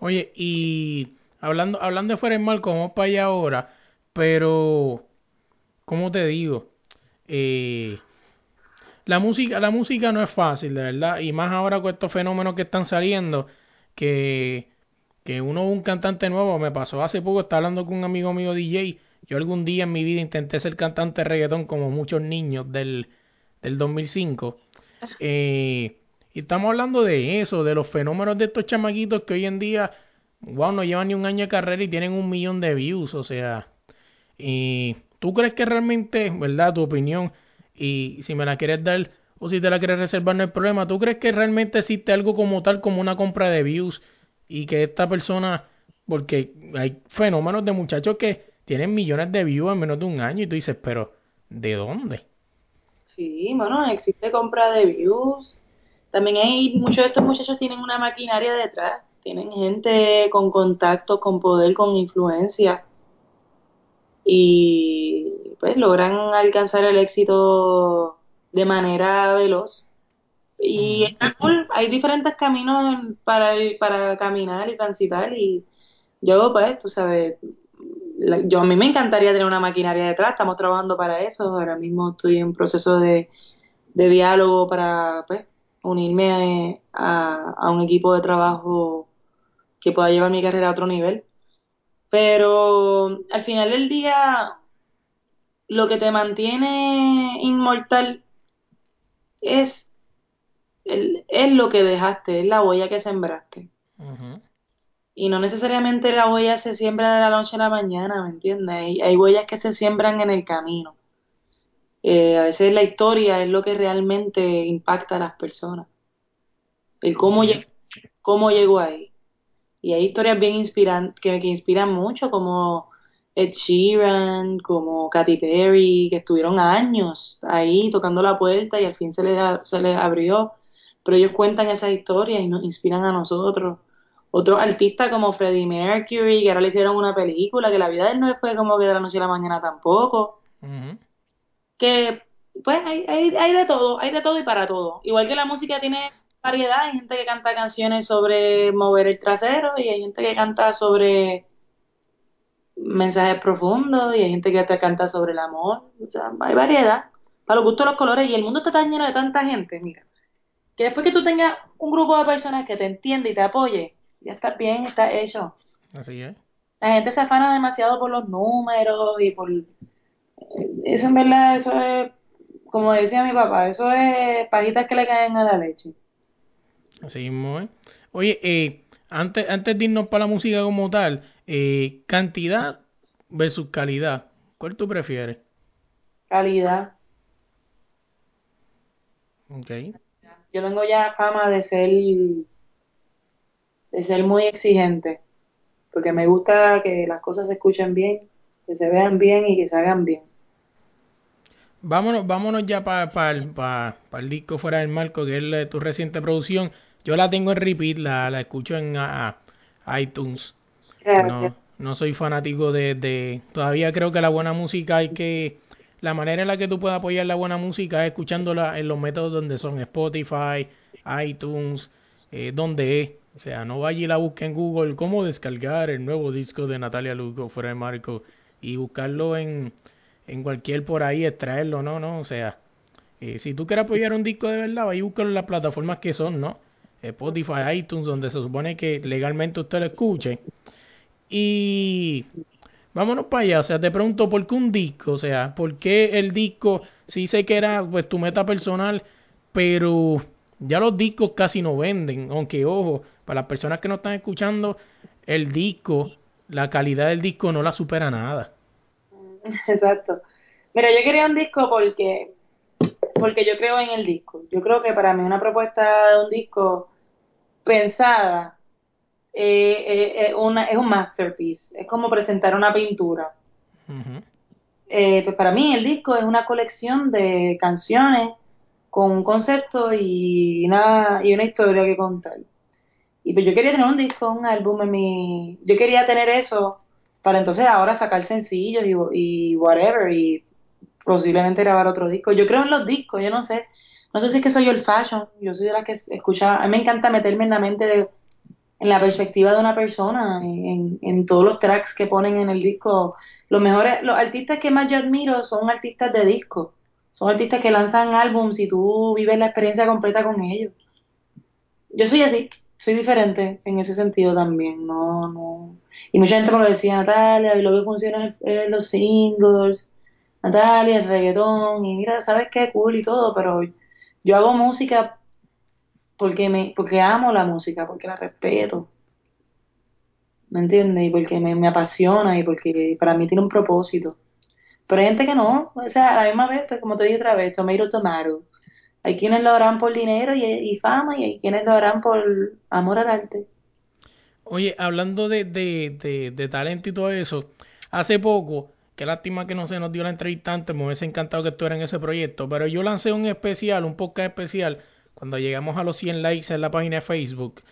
Oye, y hablando, hablando de fuera del mal, como para allá ahora, pero, ¿cómo te digo? Eh, la música, la música no es fácil, de verdad, y más ahora con estos fenómenos que están saliendo, que, que uno un cantante nuevo, me pasó hace poco, estaba hablando con un amigo mío DJ, yo algún día en mi vida intenté ser cantante de reggaetón como muchos niños del, del 2005. Eh, y estamos hablando de eso, de los fenómenos de estos chamaquitos que hoy en día, wow, no llevan ni un año de carrera y tienen un millón de views, o sea. Y tú crees que realmente, ¿verdad? Tu opinión, y si me la quieres dar o si te la quieres reservar no hay problema, ¿tú crees que realmente existe algo como tal, como una compra de views y que esta persona, porque hay fenómenos de muchachos que tienen millones de views en menos de un año y tú dices, pero ¿de dónde? Sí, bueno, existe compra de views. También hay, muchos de estos muchachos tienen una maquinaria detrás, tienen gente con contacto, con poder, con influencia y pues logran alcanzar el éxito de manera veloz. Y hay diferentes caminos para, para caminar y transitar y yo pues, tú sabes, yo a mí me encantaría tener una maquinaria detrás, estamos trabajando para eso, ahora mismo estoy en proceso de, diálogo para pues, unirme a, a, un equipo de trabajo que pueda llevar mi carrera a otro nivel. Pero al final del día, lo que te mantiene inmortal es, es lo que dejaste, es la huella que sembraste y no necesariamente la huella se siembra de la noche a la mañana, ¿me entiendes? Hay, huellas que se siembran en el camino. Eh, a veces la historia es lo que realmente impacta a las personas. El cómo, cómo llegó ahí. Y hay historias bien inspirantes, que, que inspiran mucho, como Ed Sheeran, como Katy Perry, que estuvieron años ahí tocando la puerta y al fin se les, se les abrió. Pero ellos cuentan esas historias y nos inspiran a nosotros otros artistas como Freddie Mercury, que ahora le hicieron una película, que la vida de él no fue como que de la noche a la mañana tampoco. Que, pues, hay, hay, hay de todo, hay de todo y para todo. Igual que la música tiene variedad, hay gente que canta canciones sobre mover el trasero y hay gente que canta sobre mensajes profundos y hay gente que te canta sobre el amor. O sea, hay variedad. Para los gustos los colores y el mundo está tan lleno de tanta gente, mira. Que después que tú tengas un grupo de personas que te entiende y te apoye, ya está bien, está hecho. Así es. La gente se afana demasiado por los números y por... Eso en verdad, eso es, como decía mi papá, eso es pajitas que le caen a la leche. Así mismo, ¿eh? Oye, eh, antes, antes de irnos para la música como tal, eh, cantidad versus calidad, ¿cuál tú prefieres? Calidad. Ok. Yo tengo ya fama de ser de ser muy exigente, porque me gusta que las cosas se escuchen bien, que se vean bien y que se hagan bien. Vámonos, vámonos ya para pa, el disco Fuera del Marco, que es tu reciente producción. Yo la tengo en repeat, la, la escucho en iTunes. No, no soy fanático de, de... Todavía creo que la buena música hay que... La manera en la que tú puedes apoyar la buena música es escuchándola en los métodos donde son Spotify, iTunes, eh, donde es. O sea, no vaya y la busque en Google cómo descargar el nuevo disco de Natalia Lugo fuera de Marco y buscarlo en, en cualquier por ahí, extraerlo, no, no, o sea, eh, si tú quieres apoyar un disco de verdad, vaya y búscalo en las plataformas que son, ¿no? Spotify, iTunes, donde se supone que legalmente usted lo escuche. Y vámonos para allá, o sea, te pregunto, ¿por qué un disco? O sea, ¿por qué el disco? Sí sé que era pues tu meta personal, pero ya los discos casi no venden, aunque ojo, para las personas que no están escuchando, el disco, la calidad del disco no la supera nada. [LAUGHS] Exacto. Mira, yo quería un disco porque porque yo creo en el disco. Yo creo que para mí una propuesta de un disco pensada eh, eh, eh una, es un masterpiece. Es como presentar una pintura. Eh, pues para mí el disco es una colección de canciones con un concepto y una, y una historia que contar. Y pues yo quería tener un disco, un álbum en mi... Yo quería tener eso para entonces ahora sacar sencillos y, y whatever y posiblemente grabar otro disco. Yo creo en los discos, yo no sé. No sé si es que soy el fashion, yo soy de la que escucha, a mí me encanta meterme en la mente de, en la perspectiva de una persona, en, en todos los tracks que ponen en el disco. Los mejores, los artistas que más yo admiro son artistas de disco. Son artistas que lanzan álbums y tú vives la experiencia completa con ellos. Yo soy así soy diferente en ese sentido también, no, no. Y mucha gente me lo decía, Natalia, y lo que funciona es los singles, Natalia, el reggaetón, y mira, sabes qué cool y todo, pero yo hago música porque me, porque amo la música, porque la respeto. ¿Me entiendes? Y porque me, me apasiona y porque para mí tiene un propósito. Pero hay gente que no, o sea, a la misma vez, pues como te dije otra vez, tomato tomato. Hay quienes lo harán por dinero y, fama y hay quienes lo harán por amor al arte. Oye, hablando de, de, de, talento y todo eso, hace poco, qué lástima que no se nos dio la entrevista antes, me hubiese encantado que estuviera en ese proyecto, pero yo lancé un especial, un podcast especial, cuando llegamos a los 100 likes en la página de Facebook,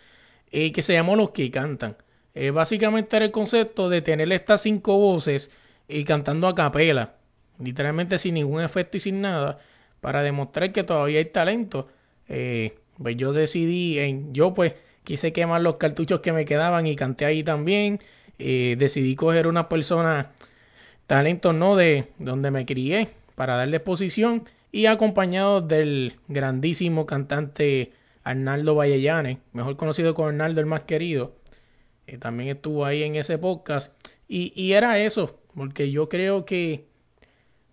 eh, que se llamó Los que cantan. Eh, básicamente era el concepto de tener estas cinco voces y cantando a capela, literalmente sin ningún efecto y sin nada para demostrar que todavía hay talento. Eh, pues yo decidí, yo pues quise quemar los cartuchos que me quedaban y canté ahí también. Eh, decidí coger una persona, talento no de donde me crié, para darle exposición y acompañado del grandísimo cantante Arnaldo Vallellanes, mejor conocido como Arnaldo el más querido. Eh, también estuvo ahí en ese podcast. Y, y era eso, porque yo creo que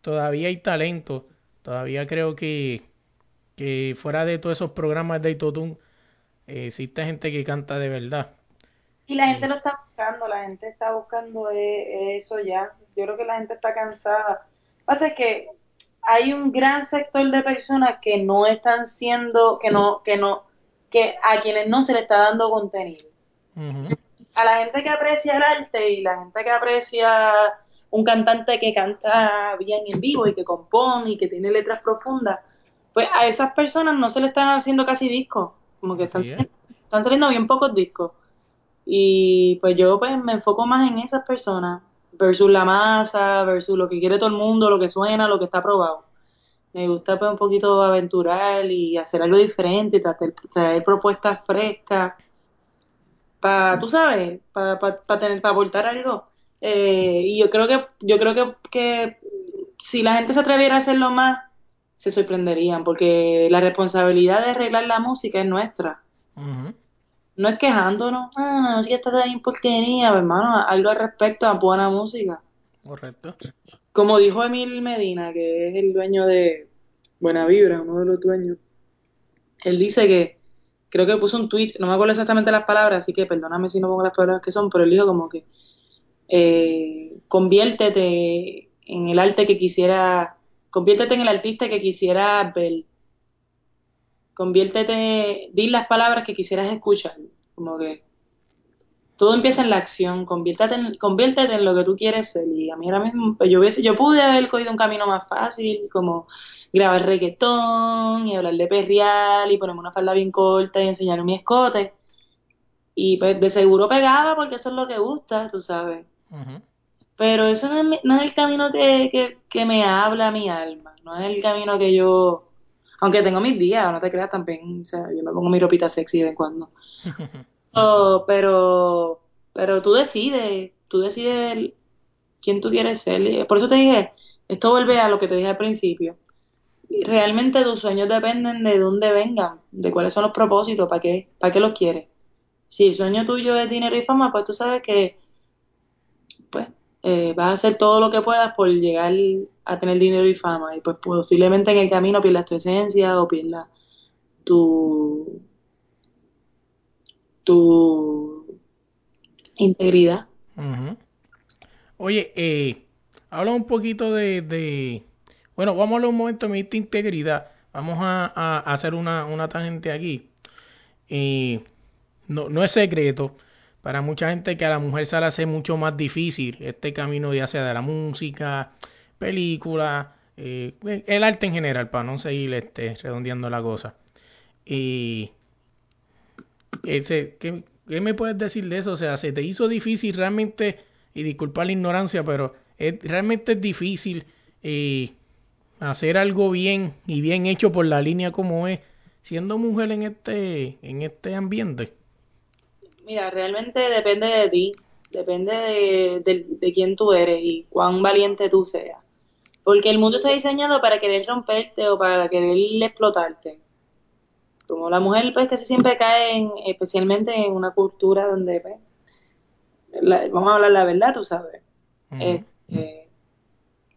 todavía hay talento Todavía creo que, que fuera de todos esos programas de Itotun eh, existe gente que canta de verdad. Y la gente lo está buscando, la gente está buscando e, eso ya. Yo creo que la gente está cansada. Pasa que hay un gran sector de personas que no están siendo, que no, que no, que a quienes no se le está dando contenido. A la gente que aprecia el arte y la gente que aprecia un cantante que canta bien en vivo y que compone y que tiene letras profundas, pues a esas personas no se le están haciendo casi discos, como que están, están, saliendo bien pocos discos. Y pues yo pues me enfoco más en esas personas versus la masa, versus lo que quiere todo el mundo, lo que suena, lo que está probado. Me gusta pues un poquito aventurar y hacer algo diferente, traer propuestas frescas para, tú sabes, para pa, tener, para aportar algo. Eh, y yo creo que, yo creo que, que si la gente se atreviera a hacerlo más, se sorprenderían, porque la responsabilidad de arreglar la música es nuestra. No es quejándonos, ah, no, si esta de porquería, hermano, algo al respecto a buena música. Correcto. Como dijo Emil Medina, que es el dueño de Buena Vibra, uno de los dueños, él dice que, creo que puso un tweet, no me acuerdo exactamente las palabras, así que perdóname si no pongo las palabras que son, pero él dijo como que eh, conviértete en el arte que quisiera, conviértete en el artista que quisiera ver, conviértete, di las palabras que quisieras escuchar, como que todo empieza en la acción, conviértete en, conviértete en lo que tú quieres ser, y a mí ahora mismo, pues yo, hubiese, yo pude haber cogido un camino más fácil, como grabar reggaetón, y hablar de perreal, y ponerme una falda bien corta, y enseñar mi escote, y pues de seguro pegaba, porque eso es lo que gusta, tú sabes. Pero eso no es, no es el camino que, que, me habla mi alma, no es el camino que yo, aunque tengo mis días, no te creas también, o sea, yo me pongo mi ropita sexy de vez en cuando. [LAUGHS] Oh, pero, pero tú decides, tú decides quién tú quieres ser. Por eso te dije, esto vuelve a lo que te dije al principio. Realmente tus sueños dependen de dónde vengan, de cuáles son los propósitos, para qué, para qué los quieres. Si el sueño tuyo es dinero y fama, pues tú sabes que pues eh, vas a hacer todo lo que puedas por llegar a tener dinero y fama y pues posiblemente en el camino pierdas tu esencia o pierdas tu tu integridad. Oye, eh, habla un poquito de, de, bueno, vamos a hablar un momento de esta integridad. Vamos a, a, hacer una, una tangente aquí. Eh, no, no es secreto para mucha gente que a la mujer se le hace mucho más difícil este camino ya sea de la música, película, eh, el arte en general, para no seguir este, redondeando la cosa. Y ese, ¿qué, me puedes decir de eso? O sea, se te hizo difícil realmente, y disculpa la ignorancia, pero realmente es difícil eh, hacer algo bien y bien hecho por la línea como es, siendo mujer en este, en este ambiente. Mira, realmente depende de ti, depende de, de, quién tú eres y cuán valiente tú seas. Porque el mundo está diseñado para querer romperte o para querer explotarte. Como la mujer, pues, que siempre cae en, especialmente en una cultura donde, pues, vamos a hablar la verdad, tú sabes. Este,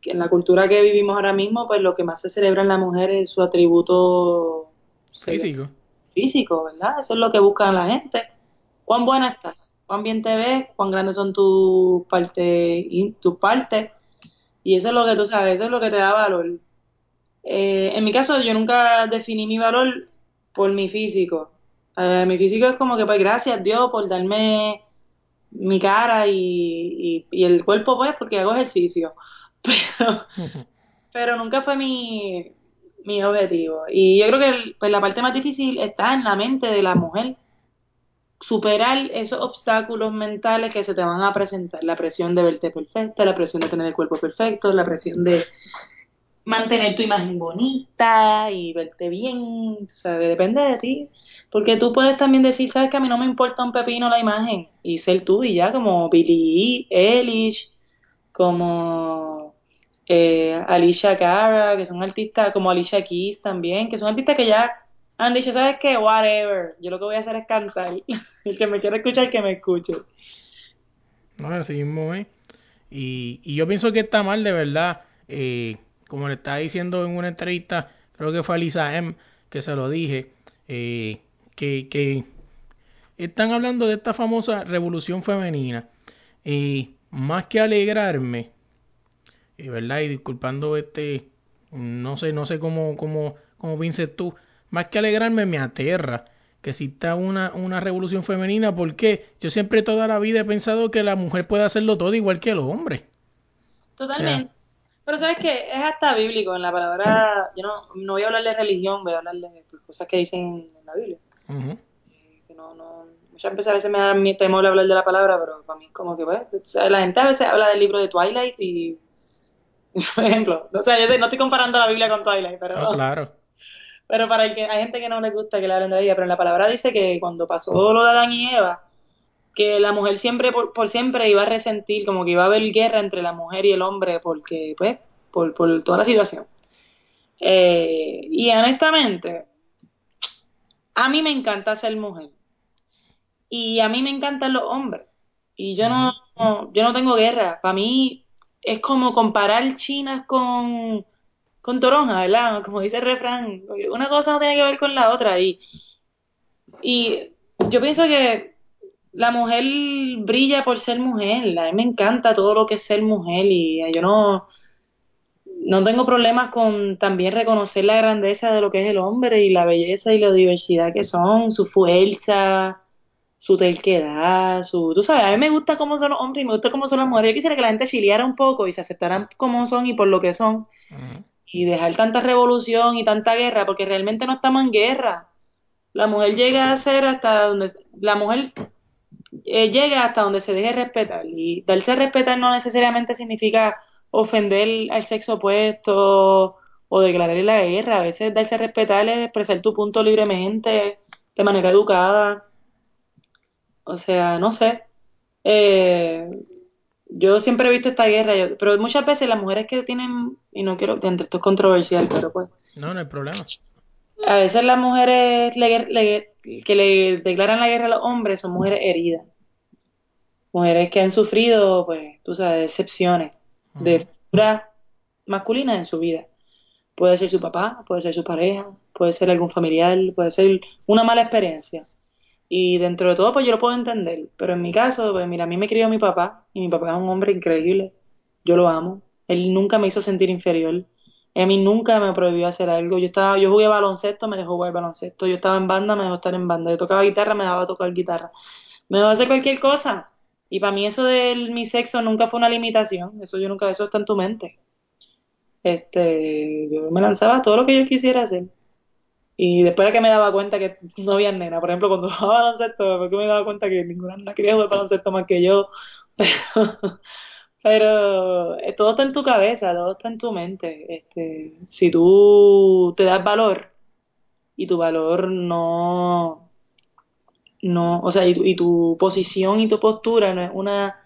que en la cultura que vivimos ahora mismo, pues, lo que más se celebra en la mujer es su atributo físico. Físico, ¿verdad? Eso es lo que busca la gente cuán buena estás, cuán bien te ves, cuán grandes son tus partes, tus partes, y eso es lo que tú sabes, eso es lo que te da valor. Eh, en mi caso, yo nunca definí mi valor por mi físico. Eh, mi físico es como que, pues, gracias Dios por darme mi cara y, y, el cuerpo, pues, porque hago ejercicio. [LAUGHS] Pero, pero nunca fue mi, mi objetivo. Y yo creo que pues, la parte más difícil está en la mente de la mujer superar esos obstáculos mentales que se te van a presentar, la presión de verte perfecta, la presión de tener el cuerpo perfecto, la presión de mantener tu imagen bonita y verte bien, ¿sabes? Depende de ti, porque tú puedes también decir, sabes que a mí no me importa un pepino la imagen y ser tú y ya como Billie Eilish, como eh, Alicia Cara, que son artistas, como Alicia Keys también, que son artistas que ya han dicho, ¿sabes qué? Whatever. Yo lo que voy a hacer es cantar. [LAUGHS] El que me quiera escuchar, que me escuche. No, así mismo ¿eh? Y, y yo pienso que está mal, de verdad. Eh, como le estaba diciendo en una entrevista, creo que fue a Lisa M, que se lo dije, eh, que, que están hablando de esta famosa revolución femenina. Y más que alegrarme, ¿verdad? Y disculpando este, no sé, no sé cómo, cómo, cómo pienses tú, más que alegrarme, me aterra que exista una, una revolución femenina, porque yo siempre toda la vida he pensado que la mujer puede hacerlo todo igual que los hombres. Totalmente. Pero sabes que es hasta bíblico en la palabra, yo no, no voy a hablar de religión, voy a hablar de cosas que dicen en la Biblia. Eh, que no, no, muchas veces a veces me da mi temor hablar de la palabra, pero para mí es como que, pues, la gente a veces habla del libro de Twilight y, [LAUGHS] por ejemplo, o sea, yo no estoy comparando la Biblia con Twilight, pero... Oh, claro. Pero para el que hay gente que no le gusta que le hablen de la Biblia, pero en la palabra dice que cuando pasó lo de Adán y Eva, que la mujer siempre, por, por siempre iba a resentir, como que iba a haber guerra entre la mujer y el hombre, porque, pues, por, por toda la situación. Eh, y honestamente, a mí me encanta ser mujer. Y a mí me encantan los hombres. Y yo no, yo no tengo guerra. Para mí es como comparar chinas con, con toronja, ¿verdad? Como dice el refrán. Una cosa no tiene que ver con la otra. Y, y yo pienso que la mujer brilla por ser mujer. A mí me encanta todo lo que es ser mujer. Y yo no, no tengo problemas con también reconocer la grandeza de lo que es el hombre y la belleza y la diversidad que son, su fuerza, su terquedad, su... Tú sabes, a mí me gusta cómo son los hombres y me gusta cómo son las mujeres. Yo quisiera que la gente chileara un poco y se aceptaran como son y por lo que son. Y dejar tanta revolución y tanta guerra, porque realmente no estamos en guerra. La mujer llega a ser hasta donde... La mujer eh, llega hasta donde se deje respetar. Y darse a respetar no necesariamente significa ofender al sexo opuesto o declararle la guerra. A veces darse a respetar es expresar tu punto libremente, de manera educada. O sea, no sé. Eh, yo siempre he visto esta guerra, pero muchas veces las mujeres que tienen, y no quiero, esto es controversial, pero pues... No, no hay problema. A veces las mujeres que le declaran la guerra a los hombres son mujeres heridas. Mujeres que han sufrido, pues, tú sabes, decepciones de figura masculina en su vida. Puede ser su papá, puede ser su pareja, puede ser algún familiar, puede ser una mala experiencia. Y dentro de todo, pues yo lo puedo entender. Pero en mi caso, pues mira, a mí me crió mi papá, y mi papá es un hombre increíble. Yo lo amo. Él nunca me hizo sentir inferior. A mí nunca me prohibió hacer algo. Yo estaba, yo jugué baloncesto, me dejó jugar baloncesto. Yo estaba en banda, me dejó estar en banda. Yo tocaba guitarra, me daba a tocar guitarra. Me dejó hacer cualquier cosa. Y para mí eso de mi sexo nunca fue una limitación, eso yo nunca, eso está en tu mente. Este, yo me lanzaba todo lo que yo quisiera hacer. Y después de que me daba cuenta que no había nena, por ejemplo, cuando [LAUGHS] jugaba baloncesto, después que me daba cuenta que ninguna nena quería jugar baloncesto más que yo. Pero, [LAUGHS] pero eh, todo está en tu cabeza, todo está en tu mente. Este, si tú te das valor y tu valor no no, o sea, y tu, y tu posición y tu postura no es una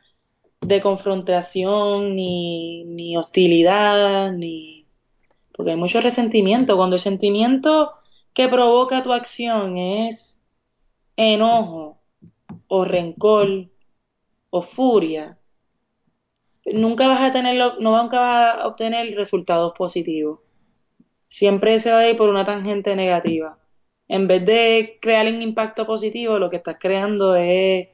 de confrontación, ni, ni hostilidad, ni... Porque hay mucho resentimiento. Cuando el sentimiento que provoca tu acción es enojo, o rencor, o furia, nunca vas a tenerlo, no nunca vas a obtener resultados positivos. Siempre se va a ir por una tangente negativa en vez de crear un impacto positivo, lo que estás creando es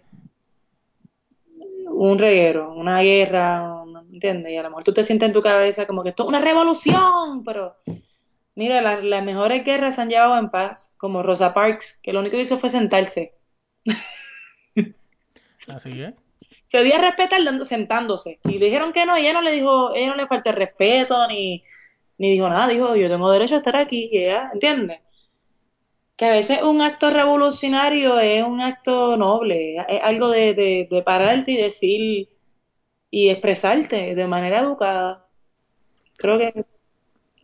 un reguero, una guerra, ¿entiendes? Y a lo mejor tú te sientes en tu cabeza como que esto es una revolución, pero mira, las, las mejores guerras se han llevado en paz, como Rosa Parks, que lo único que hizo fue sentarse. [LAUGHS] Así es. Se dio a respetar sentándose. Y le dijeron que no, y ella no le dijo, ella no le faltó el respeto, ni, ni dijo nada, dijo, yo tengo derecho a estar aquí, y ella, ¿entiendes? que a veces un acto revolucionario es un acto noble, es algo de, de, de pararte y decir y expresarte de manera educada. Creo que,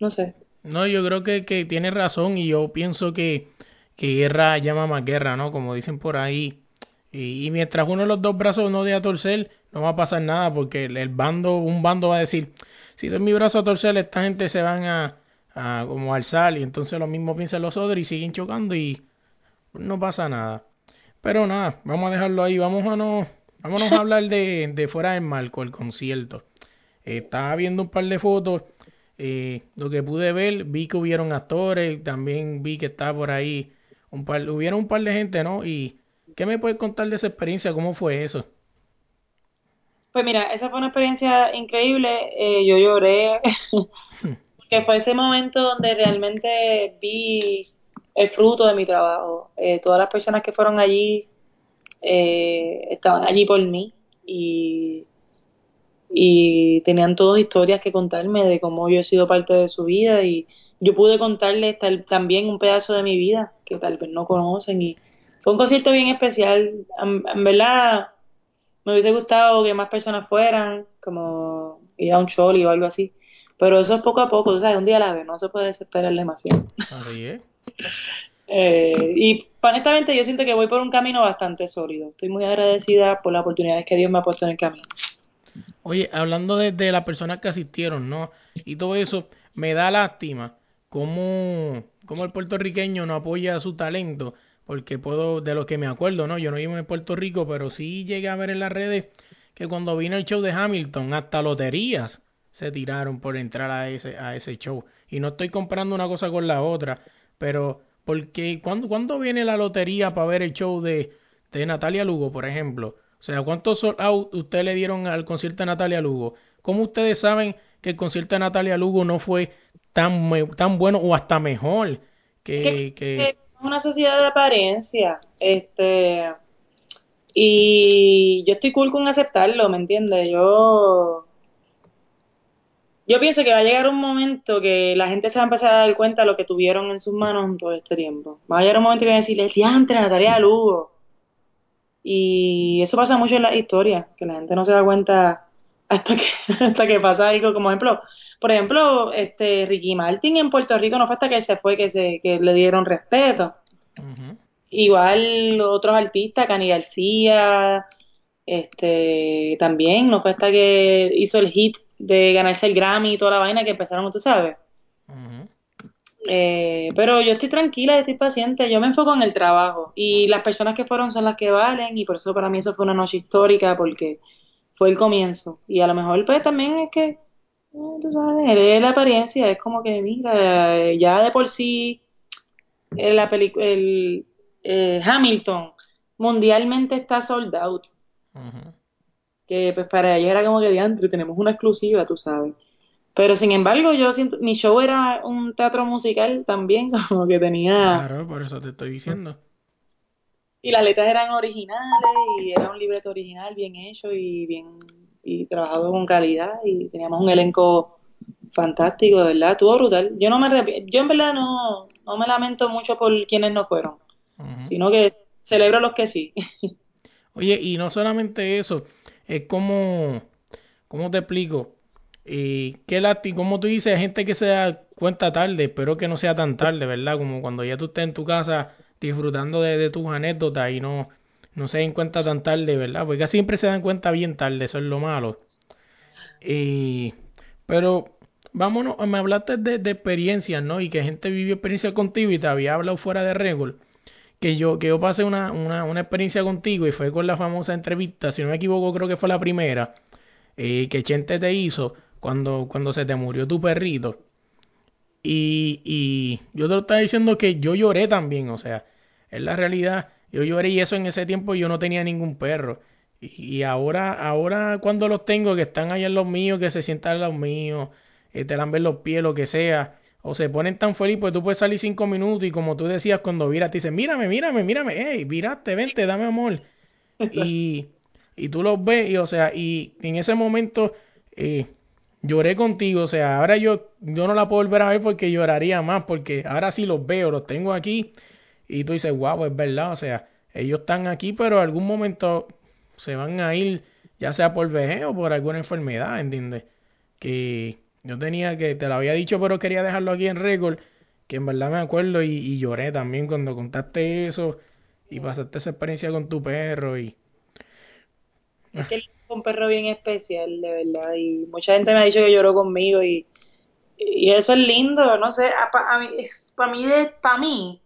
no sé. No, yo creo que, que tiene razón y yo pienso que, que guerra llama más guerra, ¿no? Como dicen por ahí. Y, mientras uno de los dos brazos no dé a torcer, no va a pasar nada porque el, el bando, un bando va a decir, si doy mi brazo a torcer, esta gente se van a, a como alzar y entonces lo mismo piensan los otros y siguen chocando y no pasa nada. Pero nada, vamos a dejarlo ahí, vamos a no, vámonos a hablar de, de fuera del marco, el concierto. estaba viendo un par de fotos, eh, lo que pude ver, vi que hubieron actores, también vi que estaba por ahí un par, hubieron un par de gente, ¿no? Y ¿qué me puedes contar de esa experiencia? ¿Cómo fue eso? Pues mira, esa fue una experiencia increíble, eh, yo lloré, [LAUGHS] que fue ese momento donde realmente vi el fruto de mi trabajo. Eh, todas las personas que fueron allí eh, estaban allí por mí y, y tenían todas historias que contarme de cómo yo he sido parte de su vida y yo pude contarles también un pedazo de mi vida que tal vez no conocen y fue un concierto bien especial. En, verdad, me hubiese gustado que más personas fueran, como ir a un show o algo así. Pero eso es poco a poco, tú sabes, un día a la vez, no se puede desesperar demasiado. Así es. [LAUGHS] eh, y honestamente yo siento que voy por un camino bastante sólido. Estoy muy agradecida por las oportunidades que Dios me ha puesto en el camino. Oye, hablando de, las personas que asistieron, ¿no? Y todo eso, me da lástima cómo, cómo el puertorriqueño no apoya su talento porque puedo, de lo que me acuerdo, ¿no? Yo no vivo en Puerto Rico, pero sí llegué a ver en las redes que cuando vino el show de Hamilton, hasta loterías se tiraron por entrar a ese, a ese show. Y no estoy comprando una cosa con la otra, pero porque cuando cuando viene la lotería para ver el show de, de Natalia Lugo, por ejemplo? O sea, ¿cuántos sold out usted le dieron al concierto de Natalia Lugo? ¿Cómo ustedes saben que el concierto de Natalia Lugo no fue tan, tan bueno o hasta mejor que, que una sociedad de apariencia, este, y yo estoy cool con aceptarlo, ¿me entiendes? Yo, yo pienso que va a llegar un momento que la gente se va a empezar a dar cuenta de lo que tuvieron en sus manos todo este tiempo. Va a llegar un momento que van a decirle, diantre, Natalia Lugo. Y eso pasa mucho en la historia, que la gente no se da cuenta hasta que, [LAUGHS] hasta que pasa algo, como ejemplo, por ejemplo, este Ricky Martin en Puerto Rico no fue hasta que se fue que se que le dieron respeto. Igual otros artistas, Cani García, este también no fue hasta que hizo el hit de ganarse el Grammy y toda la vaina que empezaron, tú sabes. Eh, pero yo estoy tranquila, estoy paciente, yo me enfoco en el trabajo y las personas que fueron son las que valen y por eso para mí eso fue una noche histórica porque fue el comienzo y a lo mejor pues también es que tú sabes, es la apariencia, es como que, mira, ya de por sí, la el eh, Hamilton mundialmente está sold out. Que pues para ella era como que diantre, tenemos una exclusiva, tú sabes. Pero sin embargo, yo siento, mi show era un teatro musical también, [LAUGHS] como que tenía... Claro, por eso te estoy diciendo. Y las letras eran originales y era un libreto original bien hecho y bien y trabajado con calidad y teníamos un elenco fantástico, de verdad, estuvo brutal. Yo no me yo en verdad no, no me lamento mucho por quienes no fueron, sino que celebro los que sí. [LAUGHS] Oye, y no solamente eso, es como, ¿cómo te explico? Y qué lástima, como tú dices, gente que se da cuenta tarde, espero que no sea tan tarde, ¿verdad? Como cuando ya tú estés en tu casa disfrutando de, tus anécdotas y no, no se den cuenta tan tarde, ¿verdad? Porque siempre se dan cuenta bien tarde, eso es lo malo. Y, pero vámonos, me hablaste de, de experiencias, ¿no? Y que gente vivió experiencia contigo y te había hablado fuera de récord. Que yo, que yo pasé una, una, una experiencia contigo y fue con la famosa entrevista, si no me equivoco, creo que fue la primera, eh, que Chente te hizo cuando, cuando se te murió tu perrito. Y, y yo te lo estaba diciendo que yo lloré también, o sea, es la realidad yo lloré y eso en ese tiempo yo no tenía ningún perro. Y ahora, ahora cuando los tengo, que están allá en los míos, que se sientan en los míos, eh, te lamben los pies, lo que sea, o se ponen tan felices, pues tú puedes salir cinco minutos y como tú decías cuando viras, te dicen, mírame, mírame, mírame, hey, viraste, vente, dame amor. [LAUGHS] Y, y tú los ves, y o sea, y en ese momento eh, lloré contigo, o sea, ahora yo, yo no la puedo volver a ver porque lloraría más, porque ahora sí los veo, los tengo aquí y tú dices, wow, es verdad, o sea, ellos están aquí, pero algún momento se van a ir, ya sea por vejez o por alguna enfermedad, ¿entiendes? Que yo tenía que, te lo había dicho, pero quería dejarlo aquí en récord, que en verdad me acuerdo y, lloré también cuando contaste eso y pasaste esa experiencia con tu perro y... un perro bien especial, de verdad, y mucha gente me ha dicho que lloró conmigo y, y eso es lindo, no sé, para mí, para mí, para mí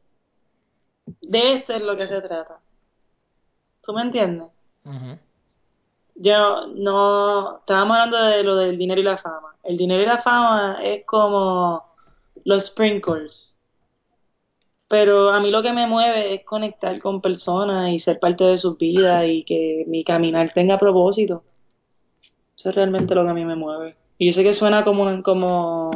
de esto es lo que se trata. ¿Tú me entiendes? Yo no. Estábamos hablando de lo del dinero y la fama. El dinero y la fama es como los sprinkles. Pero a mí lo que me mueve es conectar con personas y ser parte de sus vidas y que mi caminar tenga propósito. Eso es realmente lo que a mí me mueve. Y yo sé que suena como, como,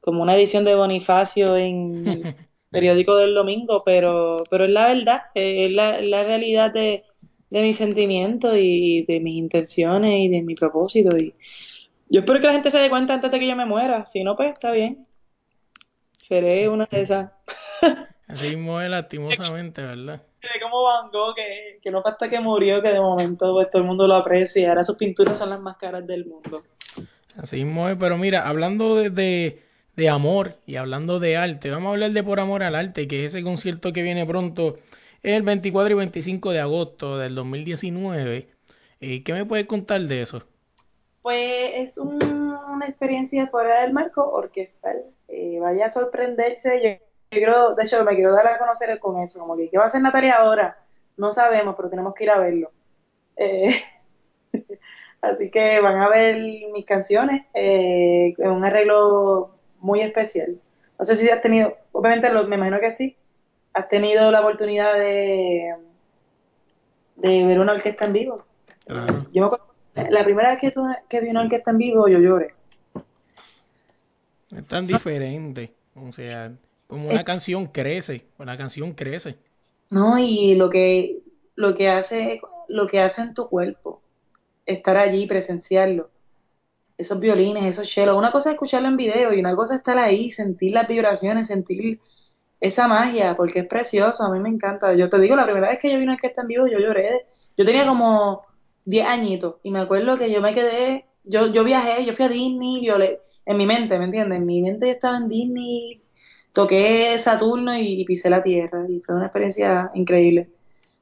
como una edición de Bonifacio en [LAUGHS] periódico del domingo, pero, pero es la verdad, es la, la realidad de, de mis sentimientos y de mis intenciones y de mi propósito. Y yo espero que la gente se dé cuenta antes de que yo me muera, si no, pues está bien. Seré una de esas. Así mismo es lastimosamente, ¿verdad? como Van Gogh, que, que no hasta que murió, que de momento pues, todo el mundo lo aprecia y ahora sus pinturas son las más caras del mundo. Así mismo es, pero mira, hablando de, de, amor y hablando de arte, vamos a hablar de Por Amor al Arte, que es ese concierto que viene pronto el 24 y 25 de agosto del 2019. Eh, ¿Qué me puedes contar de eso? Pues es una experiencia fuera del marco orquestal. Eh, vaya a sorprenderse. Yo, creo, de hecho, me quiero dar a conocer con eso. Como que, ¿qué va a hacer Natalia ahora? No sabemos, pero tenemos que ir a verlo. Eh, [LAUGHS] así que van a ver mis canciones eh, en un arreglo muy especial. No sé si has tenido, obviamente me imagino que sí, has tenido la oportunidad de, de ver una orquesta en vivo. Yo me acuerdo la primera vez que, tu, que vi una orquesta en vivo, yo lloré. Es tan diferente. O sea, como una canción crece, una canción crece. No, y lo que, lo que hace, lo que hace en tu cuerpo, estar allí, presenciarlo. Esos violines, esos chelos. Una cosa es escucharlo en video y una cosa es estar ahí, sentir las vibraciones, sentir esa magia, porque es precioso, a mí me encanta. Yo te digo, la primera vez que yo vi una orquesta en vivo, yo lloré. Yo tenía como 10 añitos. Y me acuerdo que yo me quedé, yo, yo viajé, yo fui a Disney, violé, en mi mente, ¿me entiendes? En mi mente yo estaba en Disney, toqué Saturno y, pisé la Tierra. Y fue una experiencia increíble.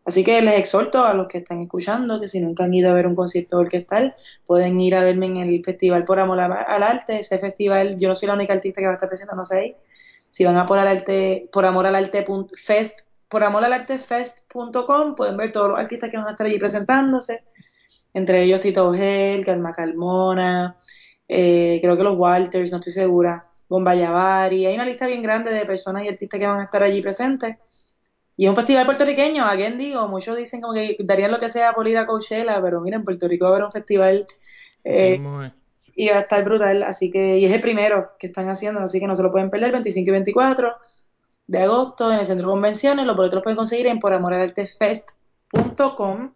Así que les exhorto a los que están escuchando que si nunca han ido a ver un concierto orquestal, pueden ir a verme en el Festival por Amor al Arte. Ese festival, yo no soy la única artista que va a estar presentando ahí. Si van a por, al arte, por amor al arte fest, por amor al arte fest.com, pueden ver todos los artistas que van a estar allí presentándose entre ellos Tito Gel, Calma Calmona, eh, creo que los Walters, no estoy segura, Bomba Yavari, hay una lista bien grande de personas y artistas que van a estar allí presentes. Y es un festival puertorriqueño, a quien digo, muchos dicen como que darían lo que sea por ir a Coachella, pero miren, en Puerto Rico va a haber un festival eh, y va a estar brutal, así que, y es el primero que están haciendo, así que no se lo pueden perder, 25 y 24 de agosto en el Centro de Convenciones, los boletos los pueden conseguir en poramoraltefest.com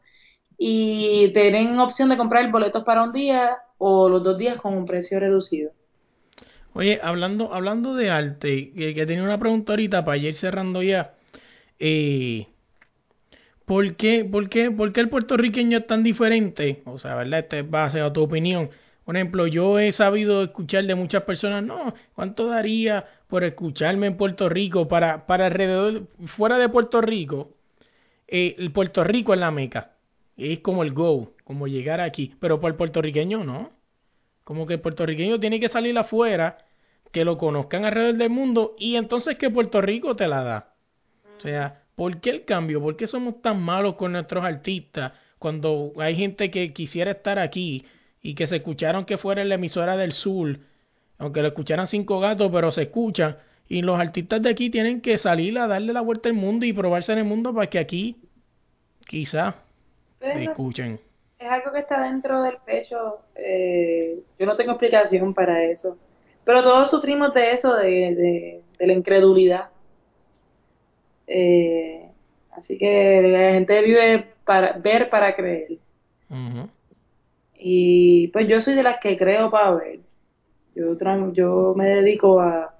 y tienen opción de comprar boletos para un día o los dos días con un precio reducido. Oye, hablando, hablando de arte, que, que tenía una pregunta ahorita para ir cerrando ya. Eh, ¿por, qué, por, qué, ¿Por qué el puertorriqueño es tan diferente? O sea, ¿verdad? Este es base a tu opinión. Por ejemplo, yo he sabido escuchar de muchas personas, no, ¿cuánto daría por escucharme en Puerto Rico para, para alrededor, fuera de Puerto Rico? Eh, el Puerto Rico es la meca es como el go, como llegar aquí. Pero por el puertorriqueño no. Como que el puertorriqueño tiene que salir afuera, que lo conozcan alrededor del mundo y entonces que Puerto Rico te la da. O sea, ¿por qué el cambio? ¿Por qué somos tan malos con nuestros artistas cuando hay gente que quisiera estar aquí y que se escucharon que fuera en la emisora del sur, aunque lo escucharan cinco gatos, pero se escuchan? Y los artistas de aquí tienen que salir a darle la vuelta al mundo y probarse en el mundo para que aquí, quizá, escuchen. Es algo que está dentro del pecho. Eh, yo no tengo explicación para eso. Pero todos sufrimos de eso, de, de, la incredulidad. Eh, así que la gente vive para ver para creer. Y pues yo soy de las que creo para ver. Yo, yo me dedico a,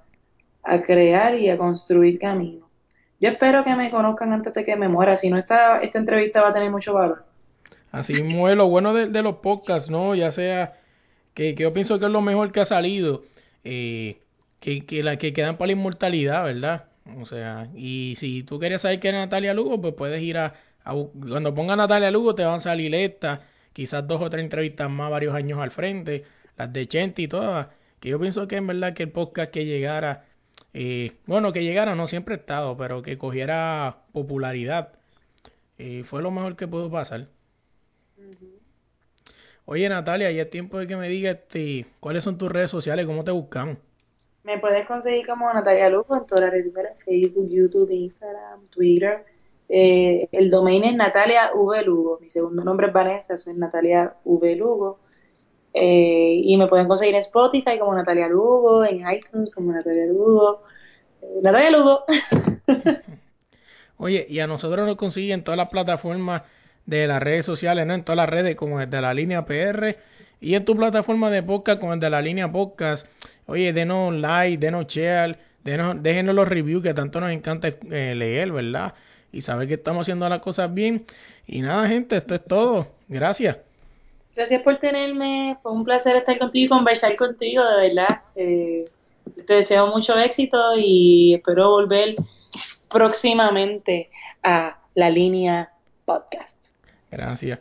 a crear y a construir caminos. Yo espero que me conozcan antes de que me muera, si no esta, esta entrevista va a tener mucho valor. Así mismo es lo bueno de, los podcasts, ¿no? Ya sea que, yo pienso que es lo mejor que ha salido, eh, que, que, la, que quedan para la inmortalidad, ¿verdad? O sea, y si tú quieres saber qué es Natalia Lugo, pues puedes ir a, cuando ponga Natalia Lugo te van a salir estas, quizás dos o tres entrevistas más varios años al frente, las de Chente y todas, que yo pienso que en verdad que el podcast que llegara, eh, bueno, que llegara no siempre ha estado, pero que cogiera popularidad, eh, fue lo mejor que pudo pasar. Oye Natalia, ya es tiempo de que me digas este, cuáles son tus redes sociales, cómo te buscamos. Me puedes conseguir como Natalia Lugo en todas las redes sociales, Facebook, YouTube, Instagram, Twitter. Eh, el domain es Natalia V. Lugo. Mi segundo nombre es Vanessa, soy Natalia V. Lugo. Eh, y me pueden conseguir en Spotify como Natalia Lugo, en iTunes como Natalia Lugo. Eh, Natalia Lugo. [LAUGHS] Oye, y a nosotros nos consiguen todas las plataformas de las redes sociales, ¿no? En todas las redes como el de la línea PR y en tu plataforma de podcast como el de la línea podcast. Oye, denos like, denos share, Denos, déjenos los reviews que tanto nos encanta eh, leer, ¿verdad? Y saber que estamos haciendo las cosas bien. Y nada, gente, esto es todo. Gracias. Gracias por tenerme. Fue un placer estar contigo y conversar contigo, de verdad. Eh, te deseo mucho éxito y espero volver próximamente a la línea podcast. Gracias.